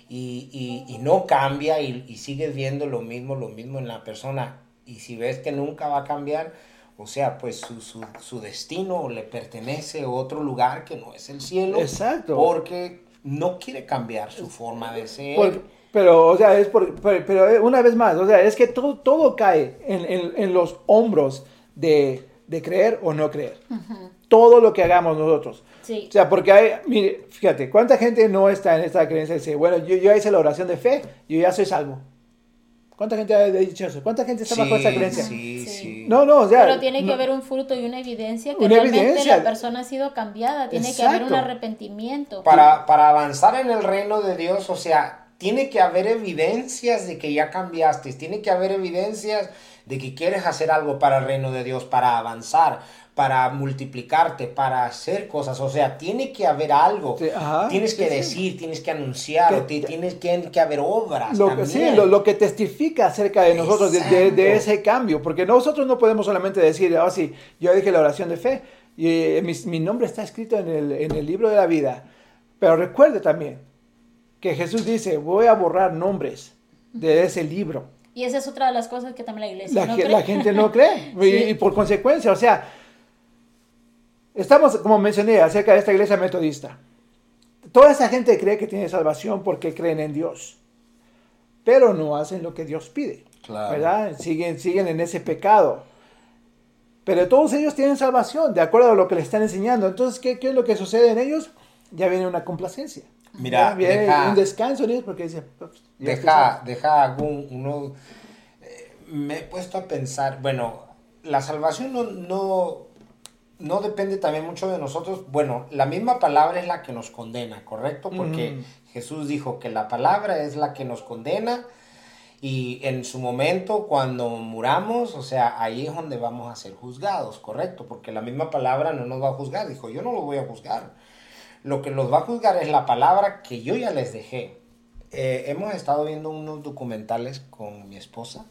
y, y, no cambia y, y, sigues viendo lo mismo, lo mismo en la persona y si ves que nunca va a cambiar, o sea, pues su, su, su destino le pertenece a otro lugar que no es el cielo. Exacto. Porque no quiere cambiar su forma de ser. Pero, o sea, es por, pero, eh, una vez más, o sea, es que todo, todo cae en, en, en los hombros de, de, creer o no creer. Todo lo que hagamos nosotros. Sí. O sea, porque hay, mire, fíjate, ¿cuánta gente no está en esta creencia y dice, bueno, yo, yo hice la oración de fe, yo ya soy salvo? ¿Cuánta gente ha dicho eso? ¿Cuánta gente está bajo esa creencia? Sí, sí. No, no, o sea. Pero tiene que haber un fruto y una evidencia que realmente la persona ha sido cambiada. Tiene que haber un arrepentimiento. Para, para avanzar en el reino de Dios, o sea, tiene que haber evidencias de que ya cambiaste, tiene que haber evidencias de que quieres hacer algo para el reino de Dios, para avanzar, para multiplicarte, para hacer cosas. O sea, tiene que haber algo. tienes que decir, tienes que anunciar, tienes que, que, haber obras. Lo, sí, lo, que testifica acerca de nosotros, de, ese cambio. Porque nosotros no podemos solamente decir, oh, sí, yo dije la oración de fe y eh, mi, mi, nombre está escrito en el, en el libro de la vida. Pero recuerde también, que Jesús dice, voy a borrar nombres de ese libro. Y esa es otra de las cosas que también la iglesia la, no cree. La gente no cree. *laughs* y, por consecuencia, o sea, estamos, como mencioné, acerca de esta iglesia metodista. Toda esa gente cree que tiene salvación porque creen en Dios. Pero no hacen lo que Dios pide. ¿Verdad? Siguen, siguen en ese pecado. Pero todos ellos tienen salvación, de acuerdo a lo que le están enseñando. Entonces, ¿qué, qué es lo que sucede en ellos? Ya viene una complacencia. Mira, deja, un descanso porque dice, pues, deja, deja algún, uno, eh, me he puesto a pensar, bueno, la salvación no, no, no, depende también mucho de nosotros. Bueno, la misma palabra es la que nos condena, ¿correcto? Porque Jesús dijo que la palabra es la que nos condena y en su momento cuando muramos, o sea, ahí es donde vamos a ser juzgados, ¿correcto? Porque la misma palabra no nos va a juzgar. Dijo, yo no lo voy a juzgar lo que los va a juzgar es la palabra que yo ya les dejé. Eh, hemos estado viendo unos documentales con mi esposa.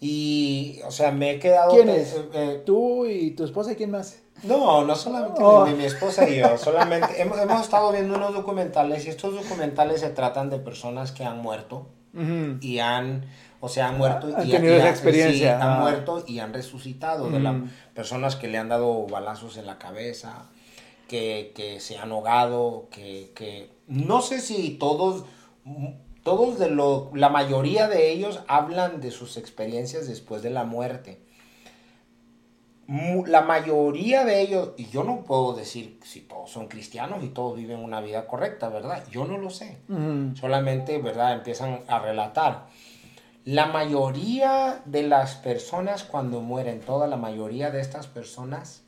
Y, o sea, me he quedado... ¿Quién es? Eh, eh, ¿Tú y tu esposa y quién más? No, no solamente oh. mi, esposa y yo, solamente *laughs* hemos, hemos, estado viendo unos documentales y estos documentales se tratan de personas que han muerto y han, o sea, han muerto y, tenido esa experiencia. han ah. muerto y han resucitado, de las personas que le han dado balazos en la cabeza, que, se han ahogado, que, no sé si todos, todos de lo, la mayoría de ellos hablan de sus experiencias después de la muerte. La mayoría de ellos, y yo no puedo decir si todos son cristianos y todos viven una vida correcta, ¿verdad? Yo no lo sé. Solamente, ¿verdad? Empiezan a relatar. La mayoría de las personas cuando mueren, toda la mayoría de estas personas,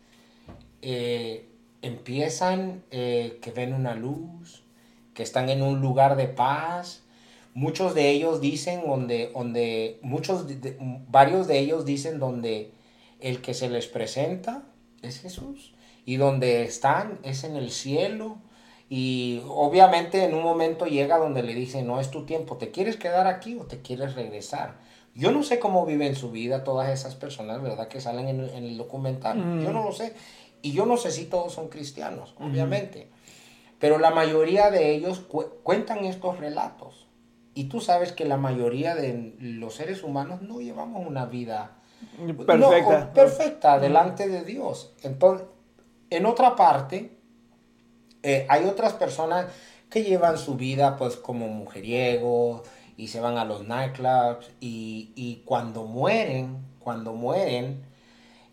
eh, empiezan eh, que ven una luz, que están en un lugar de paz. Muchos de ellos dicen donde, donde muchos, varios de ellos dicen donde el que se les presenta es Jesús. Y donde están es en el cielo. Y obviamente en un momento llega donde le dicen, no es tu tiempo, ¿te quieres quedar aquí o te quieres regresar? Yo no sé cómo viven su vida todas esas personas, ¿verdad? Que salen en, el documental. Yo no lo sé. Y yo no sé si todos son cristianos, obviamente. Pero la mayoría de ellos cuentan estos relatos. Y tú sabes que la mayoría de los seres humanos no llevamos una vida perfecta, perfecta delante de Dios. Entonces, en otra parte, eh, hay otras personas que llevan su vida pues como mujeriegos y se van a los nightclubs y, y cuando mueren, cuando mueren,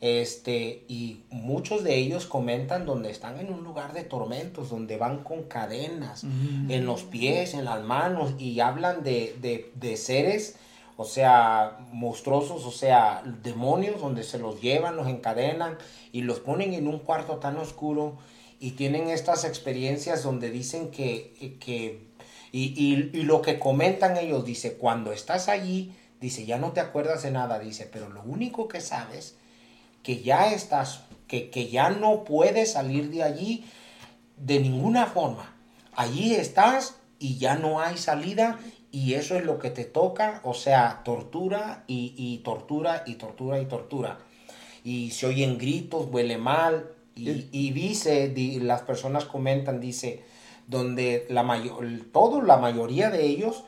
este, y muchos de ellos comentan donde están en un lugar de tormentos, donde van con cadenas mm. en los pies, en las manos, y hablan de, de, seres, o sea, monstruosos, o sea, demonios, donde se los llevan, los encadenan y los ponen en un cuarto tan oscuro y tienen estas experiencias donde dicen que, que y, y, y lo que comentan ellos, dice, cuando estás allí, dice, ya no te acuerdas de nada, dice, pero lo único que sabes que ya estás, que, que ya no puedes salir de allí de ninguna forma. Allí estás y ya no hay salida y eso es lo que te toca, o sea, tortura y, y tortura y tortura y tortura. Y se oyen gritos, huele mal y, y dice, las personas comentan, dice, donde la mayor, todo, la mayoría de ellos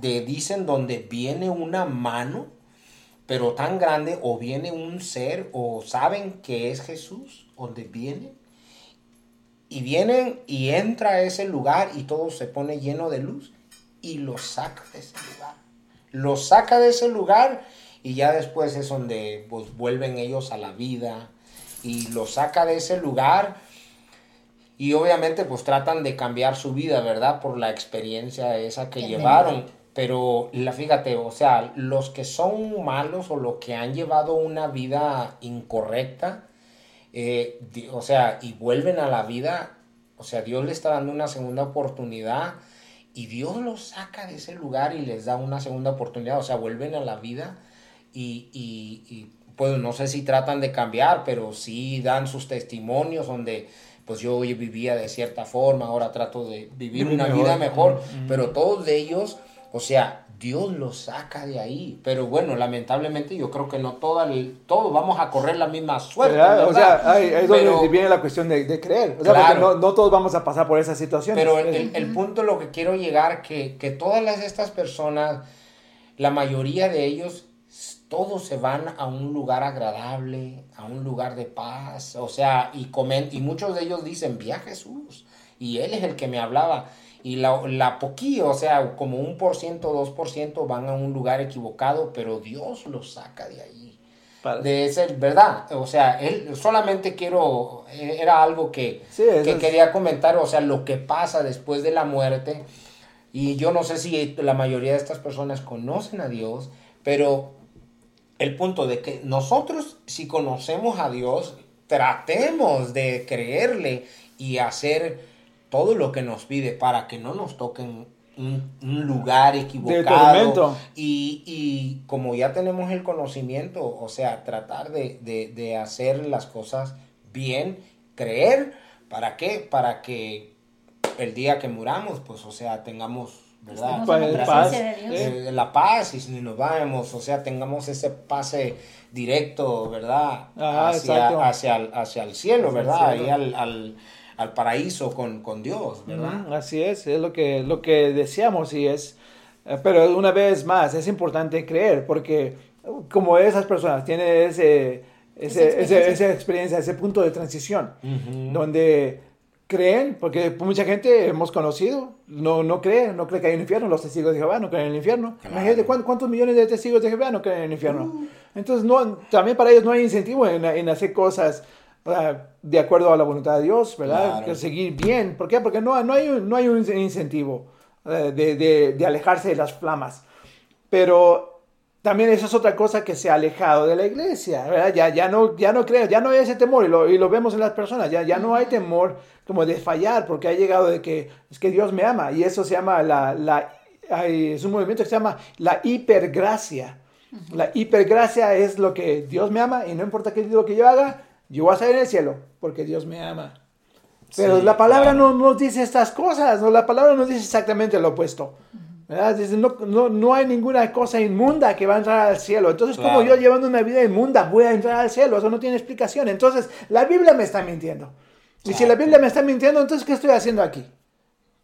de, dicen donde viene una mano pero tan grande, o viene un ser, o saben que es Jesús, donde viene, y vienen y entra a ese lugar y todo se pone lleno de luz, y lo saca de ese lugar. Lo saca de ese lugar y ya después es donde pues, vuelven ellos a la vida y lo saca de ese lugar y obviamente pues tratan de cambiar su vida, ¿verdad? Por la experiencia esa que llevaron. Pero la, fíjate, o sea, los que son malos o los que han llevado una vida incorrecta, eh, o sea, y vuelven a la vida, o sea, Dios le está dando una segunda oportunidad y Dios los saca de ese lugar y les da una segunda oportunidad, o sea, vuelven a la vida y, y, y pues no sé si tratan de cambiar, pero sí dan sus testimonios donde pues yo vivía de cierta forma, ahora trato de vivir una vida mejor, pero todos de ellos o sea, Dios lo saca de ahí. Pero bueno, lamentablemente yo creo que no todo todos vamos a correr la misma suerte. O sea, ahí, donde viene la cuestión de, creer. O sea, porque no, no, todos vamos a pasar por esa situación. Pero el, el, punto lo que quiero llegar, que, que todas las, estas personas, la mayoría de ellos, todos se van a un lugar agradable, a un lugar de paz. O sea, y, comen, y muchos de ellos dicen, vi a Jesús. Y Él es el que me hablaba y la, la o sea, como un por ciento, dos por ciento van a un lugar equivocado, pero Dios los saca de ahí. De ese, ¿verdad? O sea, él solamente quiero, eh, era algo que, que quería comentar, o sea, lo que pasa después de la muerte. Y yo no sé si la mayoría de estas personas conocen a Dios, pero el punto de que nosotros, si conocemos a Dios, tratemos de creerle y hacer todo lo que nos pide para que no nos toquen un, lugar equivocado. Y, y, como ya tenemos el conocimiento, o sea, tratar de, de, de, hacer las cosas bien, creer, ¿para qué? Para que el día que muramos, pues, o sea, tengamos, ¿verdad? La paz, eh, la paz y si nos vamos, o sea, tengamos ese pase directo, ¿verdad? hacia, hacia, el, hacia, el, cielo, ¿verdad? Ahí al, al al paraíso con, con Dios, ¿verdad? así es, es lo que, lo que deseamos y es, eh, pero una vez más, es importante creer porque como esas personas tienen ese, ese, esa, experiencia. ese, punto de transición, donde creen, porque mucha gente hemos conocido, no, no cree, no cree que hay un infierno, los testigos de Jehová no creen en el infierno. Imagínate ¿cuántos, millones de testigos de Jehová no creen en el infierno. Uh. Entonces, no, también para ellos no hay incentivo en, en hacer cosas de acuerdo a la voluntad de Dios, ¿verdad? Que seguir bien. ¿Por qué? Porque no, no, hay, no hay un incentivo eh, de, de, de, alejarse de las flamas. Pero también eso es otra cosa que se ha alejado de la iglesia, ¿verdad? Ya, ya, no, ya no creo, ya no hay ese temor y lo, y lo vemos en las personas, ya, ya no hay temor como de fallar porque ha llegado de que es que Dios me ama y eso se llama la, la es un movimiento que se llama la hipergracia. La hipergracia es lo que Dios me ama y no importa qué lo que yo haga, yo voy a estar en el cielo porque Dios me ama. Pero Sí, la palabra claro. no nos dice estas cosas, ¿no? la palabra nos dice exactamente lo opuesto. ¿verdad? Dice, no, no, no hay ninguna cosa inmunda que va a entrar al cielo. Entonces, como Claro. yo llevando una vida inmunda voy a entrar al cielo? Eso no tiene explicación. Entonces, la Biblia me está mintiendo. Y si la. Biblia me está mintiendo, entonces, ¿qué estoy haciendo aquí?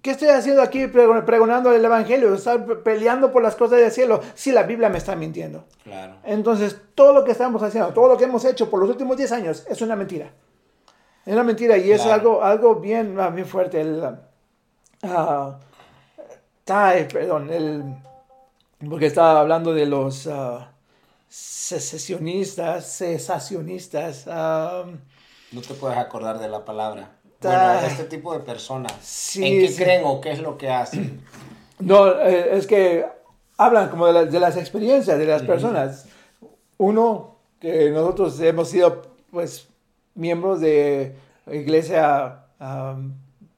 ¿Qué estoy haciendo aquí prego- pregonando el Evangelio? Estar pe- peleando por las cosas del cielo si la Biblia me está mintiendo. Claro. Entonces, todo lo que estamos haciendo, todo lo que hemos hecho por los últimos 10 años es una mentira. Es una mentira y es algo, algo bien, ah, bien fuerte. El, ah, ah, eh, perdón, el, porque estaba hablando de los ah, secesionistas, cesacionistas. No te puedes acordar de la palabra. Bueno, este tipo de personas. Sí, ¿En qué sí. creen o qué es lo que hacen? *clears throat* No, eh, es que hablan como de, la- de las experiencias de las personas. Uno, que nosotros hemos sido, pues, miembros de iglesia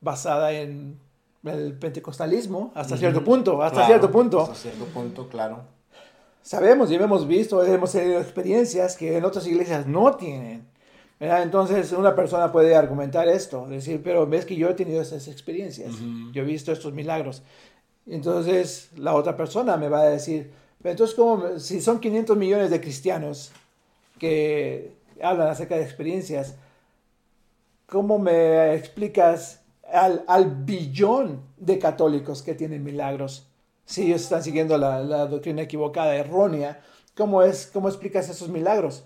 basada en el pentecostalismo, hasta cierto punto, hasta Claro, cierto punto. Hasta cierto punto, claro. Sabemos y hemos visto, hemos tenido experiencias que en otras iglesias no tienen. ¿Verdad? Entonces una persona puede argumentar esto, decir, pero ves que yo he tenido esas experiencias, yo he visto estos milagros. Entonces la otra persona me va a decir, pero entonces ¿cómo, si son 500 millones de cristianos que hablan acerca de experiencias, ¿cómo me explicas al, al billón de católicos que tienen milagros? Si ellos están siguiendo la, la doctrina equivocada, errónea, ¿cómo, es, ¿cómo explicas esos milagros?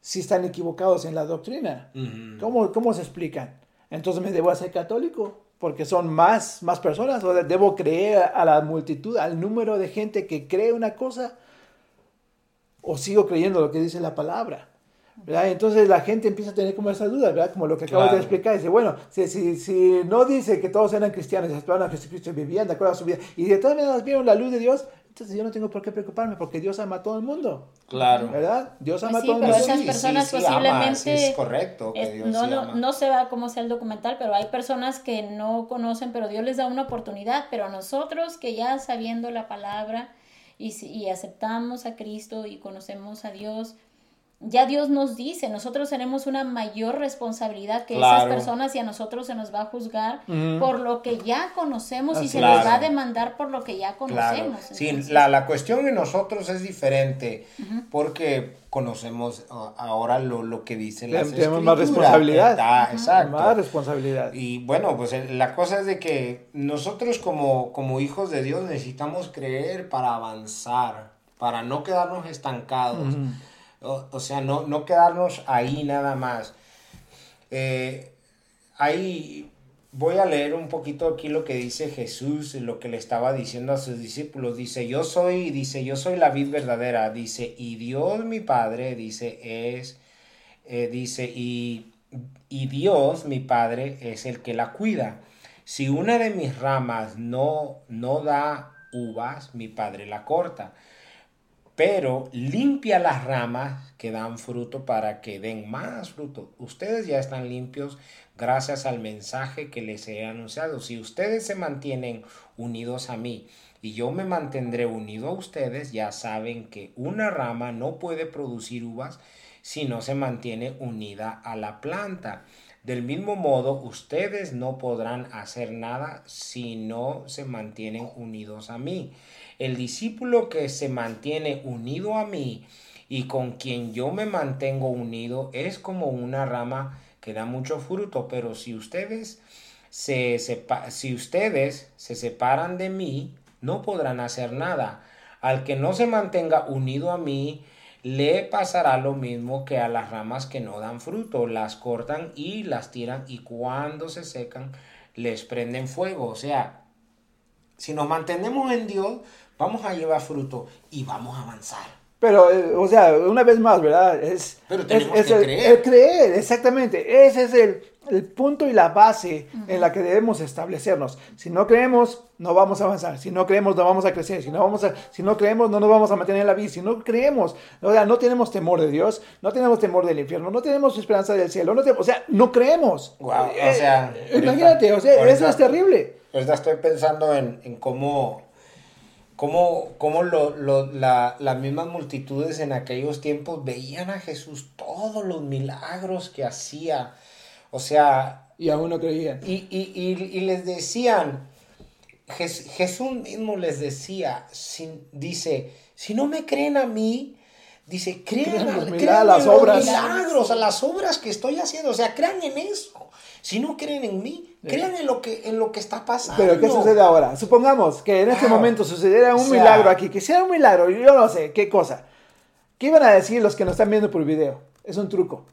Si están equivocados en la doctrina, Ujú. ¿cómo, ¿cómo se explican? Entonces me debo hacer católico porque son más, más personas, o debo creer a la multitud, al número de gente que cree una cosa, o sigo creyendo lo que dice la palabra. ¿verdad? Entonces la gente empieza a tener como esa duda, ¿verdad? Como lo que acabas de explicar. Dice, bueno, si, si, si no dice que todos eran cristianos esperaban a Jesucristo y vivían de acuerdo a su vida, y de todas maneras vieron la luz de Dios, entonces yo no tengo por qué preocuparme porque Dios ama a todo el mundo. Claro. ¿Verdad? Dios ama Pues a sí, todo el pero mundo. esas Sí, personas sí, sí, ama, posiblemente sí, es correcto que Es- Dios no, sí no, ama. no se va cómo sea el documental, pero hay personas que no conocen, pero Dios les da una oportunidad, pero a nosotros que ya sabiendo la palabra y, si- y aceptamos a Cristo y conocemos a Dios, ya Dios nos dice, nosotros tenemos una mayor responsabilidad que esas personas y a nosotros se nos va a juzgar por lo que ya conocemos y se nos va a demandar por lo que ya Claro. conocemos. Sí, la, la cuestión en nosotros es diferente porque conocemos ah, ahora lo, lo que dicen las Tenemos más responsabilidad. Ah, exacto. Más responsabilidad. Y bueno, pues eh, la cosa es de que nosotros como, como hijos de Dios necesitamos creer para avanzar, para no quedarnos estancados. O, o sea, no, no quedarnos ahí nada más. Eh, ahí voy a leer un poquito aquí lo que dice Jesús, lo que le estaba diciendo a sus discípulos. Dice, yo soy, dice, yo soy la vid verdadera. Dice, y Dios mi Padre, dice, es, eh, dice, y, y Dios mi Padre es el que la cuida. Si una de mis ramas no, no da uvas, mi Padre la corta pero limpia las ramas que dan fruto para que den más fruto. Ustedes ya están limpios gracias al mensaje que les he anunciado. Si ustedes se mantienen unidos a mí y yo me mantendré unido a ustedes, ya saben que una rama no puede producir uvas si no se mantiene unida a la planta. Del mismo modo, ustedes no podrán hacer nada si no se mantienen unidos a mí. El discípulo que se mantiene unido a mí y con quien yo me mantengo unido es como una rama que da mucho fruto, pero si ustedes se, sepa- si ustedes se separan de mí, no podrán hacer nada. Al que no se mantenga unido a mí, le pasará lo mismo que a las ramas que no dan fruto, las cortan y las tiran y cuando se secan les prenden fuego. O sea, si nos mantenemos en Dios, vamos a llevar fruto y vamos a avanzar. Pero, eh, o sea, una vez más, ¿verdad? Es, Pero es- tenemos es que el, creer. el creer, exactamente. Ese es el, el punto y la base en la que debemos establecernos. Si no creemos, no vamos a avanzar. Si no creemos, no vamos a crecer. Si no, vamos a, si no creemos, no nos vamos a mantener en la vida. Si no creemos, o sea, no tenemos temor de Dios, no tenemos temor del infierno, no tenemos esperanza del cielo. No tenemos- o sea, no creemos. Guau, o Eh, sea, imagínate, o sea, ahorita- eso es terrible. Ahorita estoy pensando en, en cómo cómo, cómo lo, lo, la, las mismas multitudes en aquellos tiempos veían a Jesús, todos los milagros que hacía. O sea... Y aún no creían. Y, y, y, y les decían, Jesús mismo les decía, dice, si no me creen a mí, dice, crean, crean, las obras. milagros, a las obras que estoy haciendo, o sea, crean en eso. Si no creen en mí, crean en lo que, en lo que está pasando. Pero ¿qué sucede ahora? Supongamos que en este momento sucediera un milagro aquí, que sea un milagro, yo no sé, ¿qué cosa? ¿Qué iban a decir los que nos están viendo por video? Es un truco.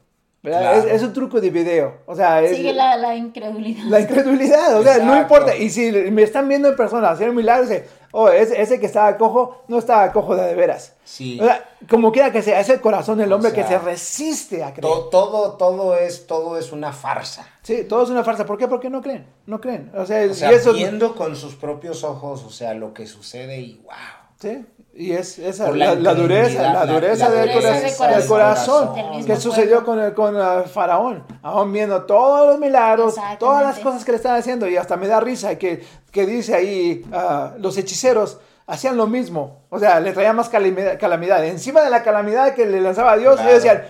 Es, un truco de video. O sea, Sigue la, la, incredulidad. La incredulidad, o sea, no importa. Y si me están viendo en persona hacer un milagro, dice, oh, ese, ese, que estaba cojo, no estaba cojo de, de veras. Sí. O sea, como quiera que sea, es el corazón del hombre que se resiste a creer. todo, todo, es, todo es una farsa. Sí, todo es una farsa. ¿Por qué? Porque no creen, no creen. O sea, viendo con sus propios ojos, o sea, lo que sucede y wow. Sí, y es esa, la, dureza, la, dureza, del, corazón, que sucedió con el, con el faraón, aún viendo todos los milagros, todas las cosas que le están haciendo, y hasta me da risa que, que dice ahí, uh, los hechiceros hacían lo mismo, o sea, le traían más calamidad, encima de la calamidad que le lanzaba a Dios, ellos decían,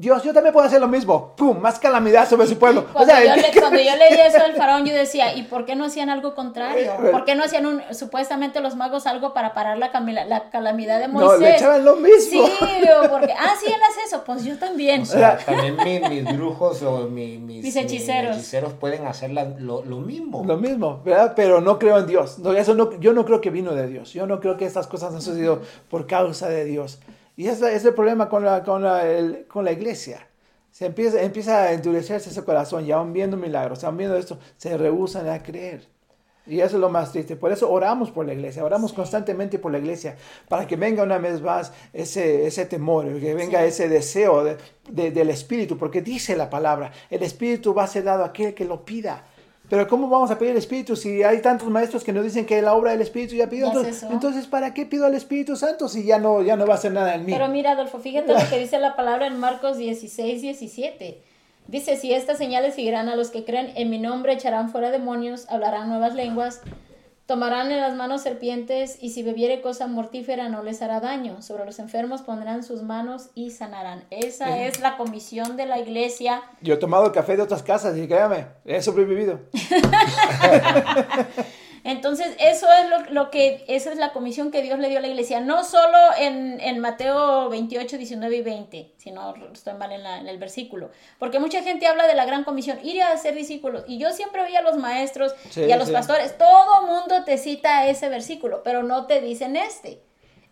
Dios, yo también puedo hacer lo mismo. ¡Pum! Más calamidad sobre su pueblo. *laughs* Cuando, yo, leí eso del faraón, yo decía, ¿y por qué no hacían algo contrario? ¿Por qué no hacían un, supuestamente los magos algo para parar la, la calamidad de Moisés? No, le echaban lo mismo. Sí, porque, ah, sí, él hace eso, pues yo también. O sea, también mis, brujos o mis, hechiceros. hechiceros pueden hacer lo, lo, mismo. Lo mismo, ¿verdad? Pero no creo en Dios. No, eso no, yo no creo que vino de Dios. Yo no creo que estas cosas han sucedido por causa de Dios. Y ese es el problema con la, con la, con la iglesia. Se empieza, empieza a endurecerse ese corazón y aún viendo milagros, aún viendo esto, se rehusan a creer. Y eso es lo más triste. Por eso oramos por la iglesia, oramos constantemente por la iglesia, para que venga una vez más ese, ese temor, que venga ese deseo de, del Espíritu, porque dice la palabra, el Espíritu va a ser dado a aquel que lo pida. Pero ¿cómo vamos a pedir el Espíritu si hay tantos maestros que nos dicen que la obra del Espíritu ya pidió? Entonces, entonces, ¿para qué pido al Espíritu Santo si ya no, ya no va a hacer nada en mí? Pero mira, Adolfo, fíjate lo *laughs* que dice la palabra en Marcos 16, 17. Dice, si estas señales seguirán a los que creen, en mi nombre echarán fuera demonios, hablarán nuevas lenguas, Tomarán en las manos serpientes y si bebiere cosa mortífera no les hará daño. Sobre los enfermos pondrán sus manos y sanarán. Esa es la comisión de la iglesia. Yo he tomado café de otras casas y créame, he sobrevivido. *laughs* Entonces, eso es lo, que, esa es la comisión que Dios le dio a la iglesia, no solo en, en Mateo 28, 19 y 20, si no estoy mal en, en, el versículo, porque mucha gente habla de la gran comisión, ir a ser discípulos, y yo siempre oí a los maestros y a los pastores, todo mundo te cita ese versículo, pero no te dicen este.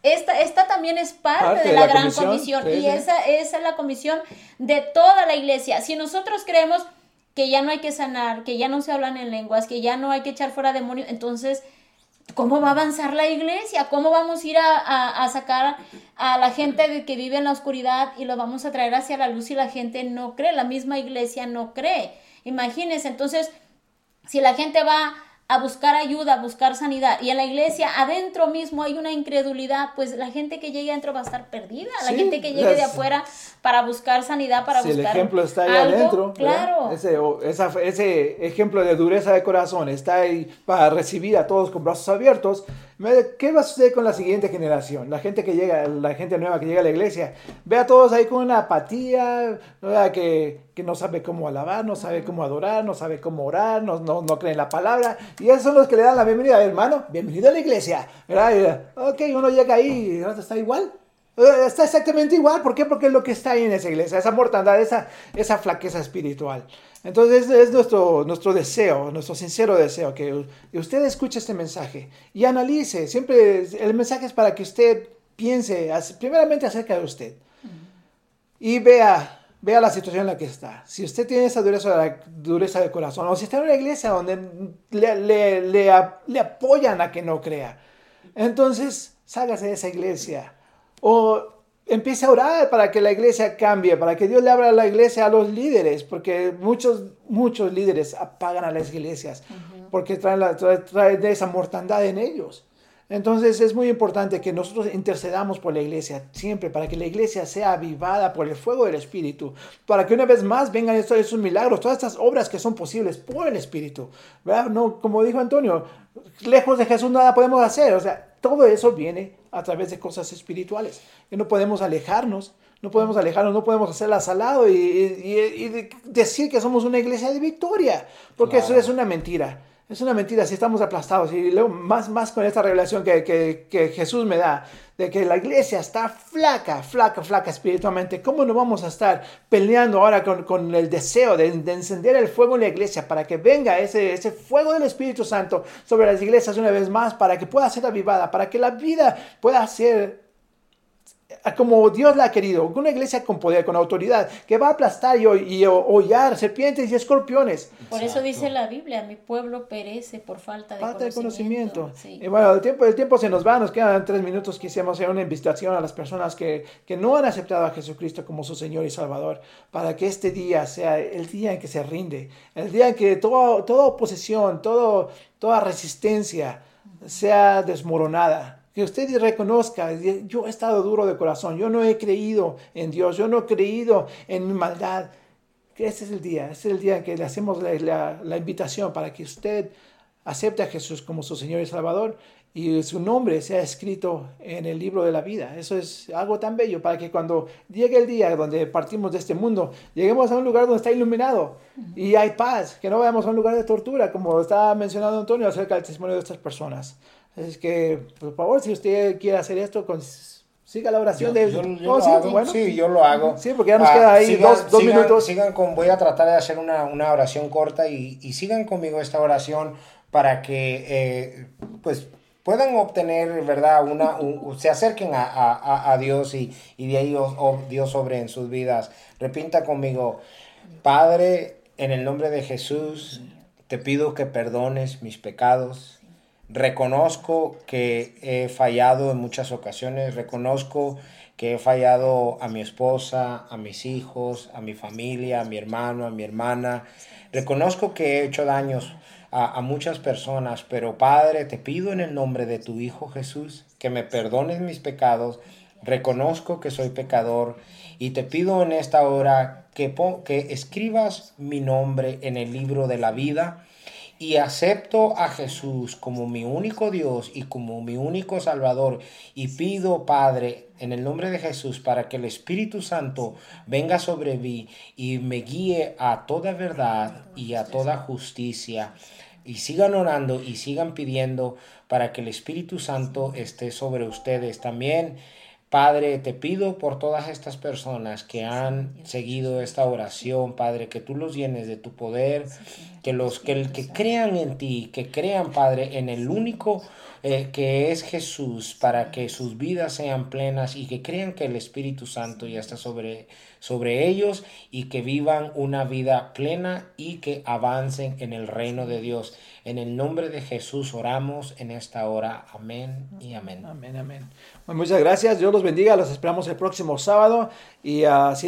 Esta, esta también es parte, de, la, gran comisión, y esa, esa es la comisión de toda la iglesia. Si nosotros creemos que ya no hay que sanar, que ya no se hablan en lenguas, que ya no hay que echar fuera demonios, entonces, ¿cómo va a avanzar la iglesia? ¿Cómo vamos a ir a, sacar a la gente que vive en la oscuridad y lo vamos a traer hacia la luz si la gente no cree? La misma iglesia no cree. Imagínense, entonces, si la gente va a buscar ayuda, a buscar sanidad. Y en la iglesia, adentro mismo hay una incredulidad, pues la gente que llegue adentro va a estar perdida. La gente que llegue de afuera para buscar sanidad, para buscar. el ejemplo está ahí adentro. Claro. Ese, ese ejemplo de dureza de corazón está ahí para recibir a todos con brazos abiertos. ¿Qué va a suceder con la siguiente generación? La gente que llega, la gente nueva que llega a la iglesia, ve a todos ahí con una apatía, que, que no sabe cómo alabar, no sabe cómo adorar, no sabe cómo orar, no, no, no cree en la palabra. Y esos son los que le dan la bienvenida, hermano, bienvenido a la iglesia. ¿verdad? Ok, uno llega ahí y está igual. Eh, está exactamente igual. ¿Por qué? Porque es lo que está ahí en esa iglesia, esa mortandad, esa, esa flaqueza espiritual. Entonces es nuestro, nuestro deseo, nuestro sincero deseo, que usted escuche este mensaje y analice. Siempre el mensaje es para que usted piense primeramente acerca de usted y vea, vea la situación en la que está. Si usted tiene esa dureza, dureza de corazón o si está en una iglesia donde le, le, le, le apoyan a que no crea, entonces sálgase de esa iglesia o empiece a orar para que la iglesia cambie, para que Dios le abra la iglesia a los líderes, porque muchos, muchos líderes apagan a las iglesias, porque traen, la, traen esa mortandad en ellos. Entonces es muy importante que nosotros intercedamos por la iglesia siempre, para que la iglesia sea avivada por el fuego del Espíritu, para que una vez más vengan estos, esos milagros, todas estas obras que son posibles por el Espíritu. No, como dijo Antonio, lejos de Jesús nada podemos hacer. O sea, todo eso viene a través de cosas espirituales. Que no podemos alejarnos, no podemos alejarnos, no podemos hacerla salado y, y, y decir que somos una iglesia de victoria, porque eso es una mentira. Es una mentira si estamos aplastados. Y luego más, más con esta revelación que, que, Jesús me da, de que la iglesia está flaca, flaca, flaca espiritualmente. ¿Cómo no vamos a estar peleando ahora con, con el deseo de, de, encender el fuego en la iglesia para que venga ese, ese fuego del Espíritu Santo sobre las iglesias una vez más, para que pueda ser avivada, para que la vida pueda ser como Dios la ha querido, una iglesia con poder, con autoridad, que va a aplastar y, y, hollar serpientes y escorpiones. Por eso dice la Biblia, mi pueblo perece por falta de falta conocimiento. De conocimiento. Y bueno, el tiempo, el tiempo se nos va, nos quedan tres minutos, quisiéramos hacer una invitación a las personas que, que no han aceptado a Jesucristo como su Señor y Salvador, para que este día sea el día en que se rinde, el día en que todo, toda oposición, todo, toda resistencia sea desmoronada que usted reconozca, yo he estado duro de corazón, yo no he creído en Dios, yo no he creído en mi maldad. Ese es el día, ese es el día que le hacemos la invitación para que usted acepte a Jesús como su Señor y Salvador y su nombre sea escrito en el libro de la vida. Eso es algo tan bello para que cuando llegue el día donde partimos de este mundo, lleguemos a un lugar donde está iluminado y hay paz, que no vayamos a un lugar de tortura, como estaba mencionando Antonio acerca del testimonio de estas personas. Es que, por favor, si usted quiere hacer esto, con, siga la oración yo, de... Yo, yo oh, sí, hago, bueno. sí, yo lo hago. Sí, porque ya nos ah, queda ahí sigan, dos, dos sigan, minutos. Sigan con, voy a tratar de hacer una, una oración corta y, y, sigan conmigo esta oración para que, eh, pues, puedan obtener, ¿verdad? Una, un, se acerquen a, a, a Dios y, y, de ahí Dios sobre en sus vidas. Repita conmigo, Padre, en el nombre de Jesús, te pido que perdones mis pecados Reconozco que he fallado en muchas ocasiones, reconozco que he fallado a mi esposa, a mis hijos, a mi familia, a mi hermano, a mi hermana. Reconozco que he hecho daños a, muchas personas, pero Padre, te pido en el nombre de tu Hijo Jesús que me perdones mis pecados. Reconozco que soy pecador y te pido en esta hora que, que escribas mi nombre en el libro de la vida y acepto a Jesús como mi único Dios y como mi único Salvador y pido, Padre, en el nombre de Jesús, para que el Espíritu Santo venga sobre mí y me guíe a toda verdad y a toda justicia. Y sigan orando y sigan pidiendo para que el Espíritu Santo esté sobre ustedes. También Padre, te pido por todas estas personas que han seguido esta oración, Padre, que tú los llenes de tu poder, que los que, que crean en ti, que crean, Padre, en el único eh, que es Jesús, para que sus vidas sean plenas y que crean que el Espíritu Santo ya está sobre, sobre ellos y que vivan una vida plena y que avancen en el reino de Dios. En el nombre de Jesús oramos en esta hora. Amén y amén. Amén, amén. Muchas gracias. Dios los bendiga. Los esperamos el próximo sábado. Y uh, si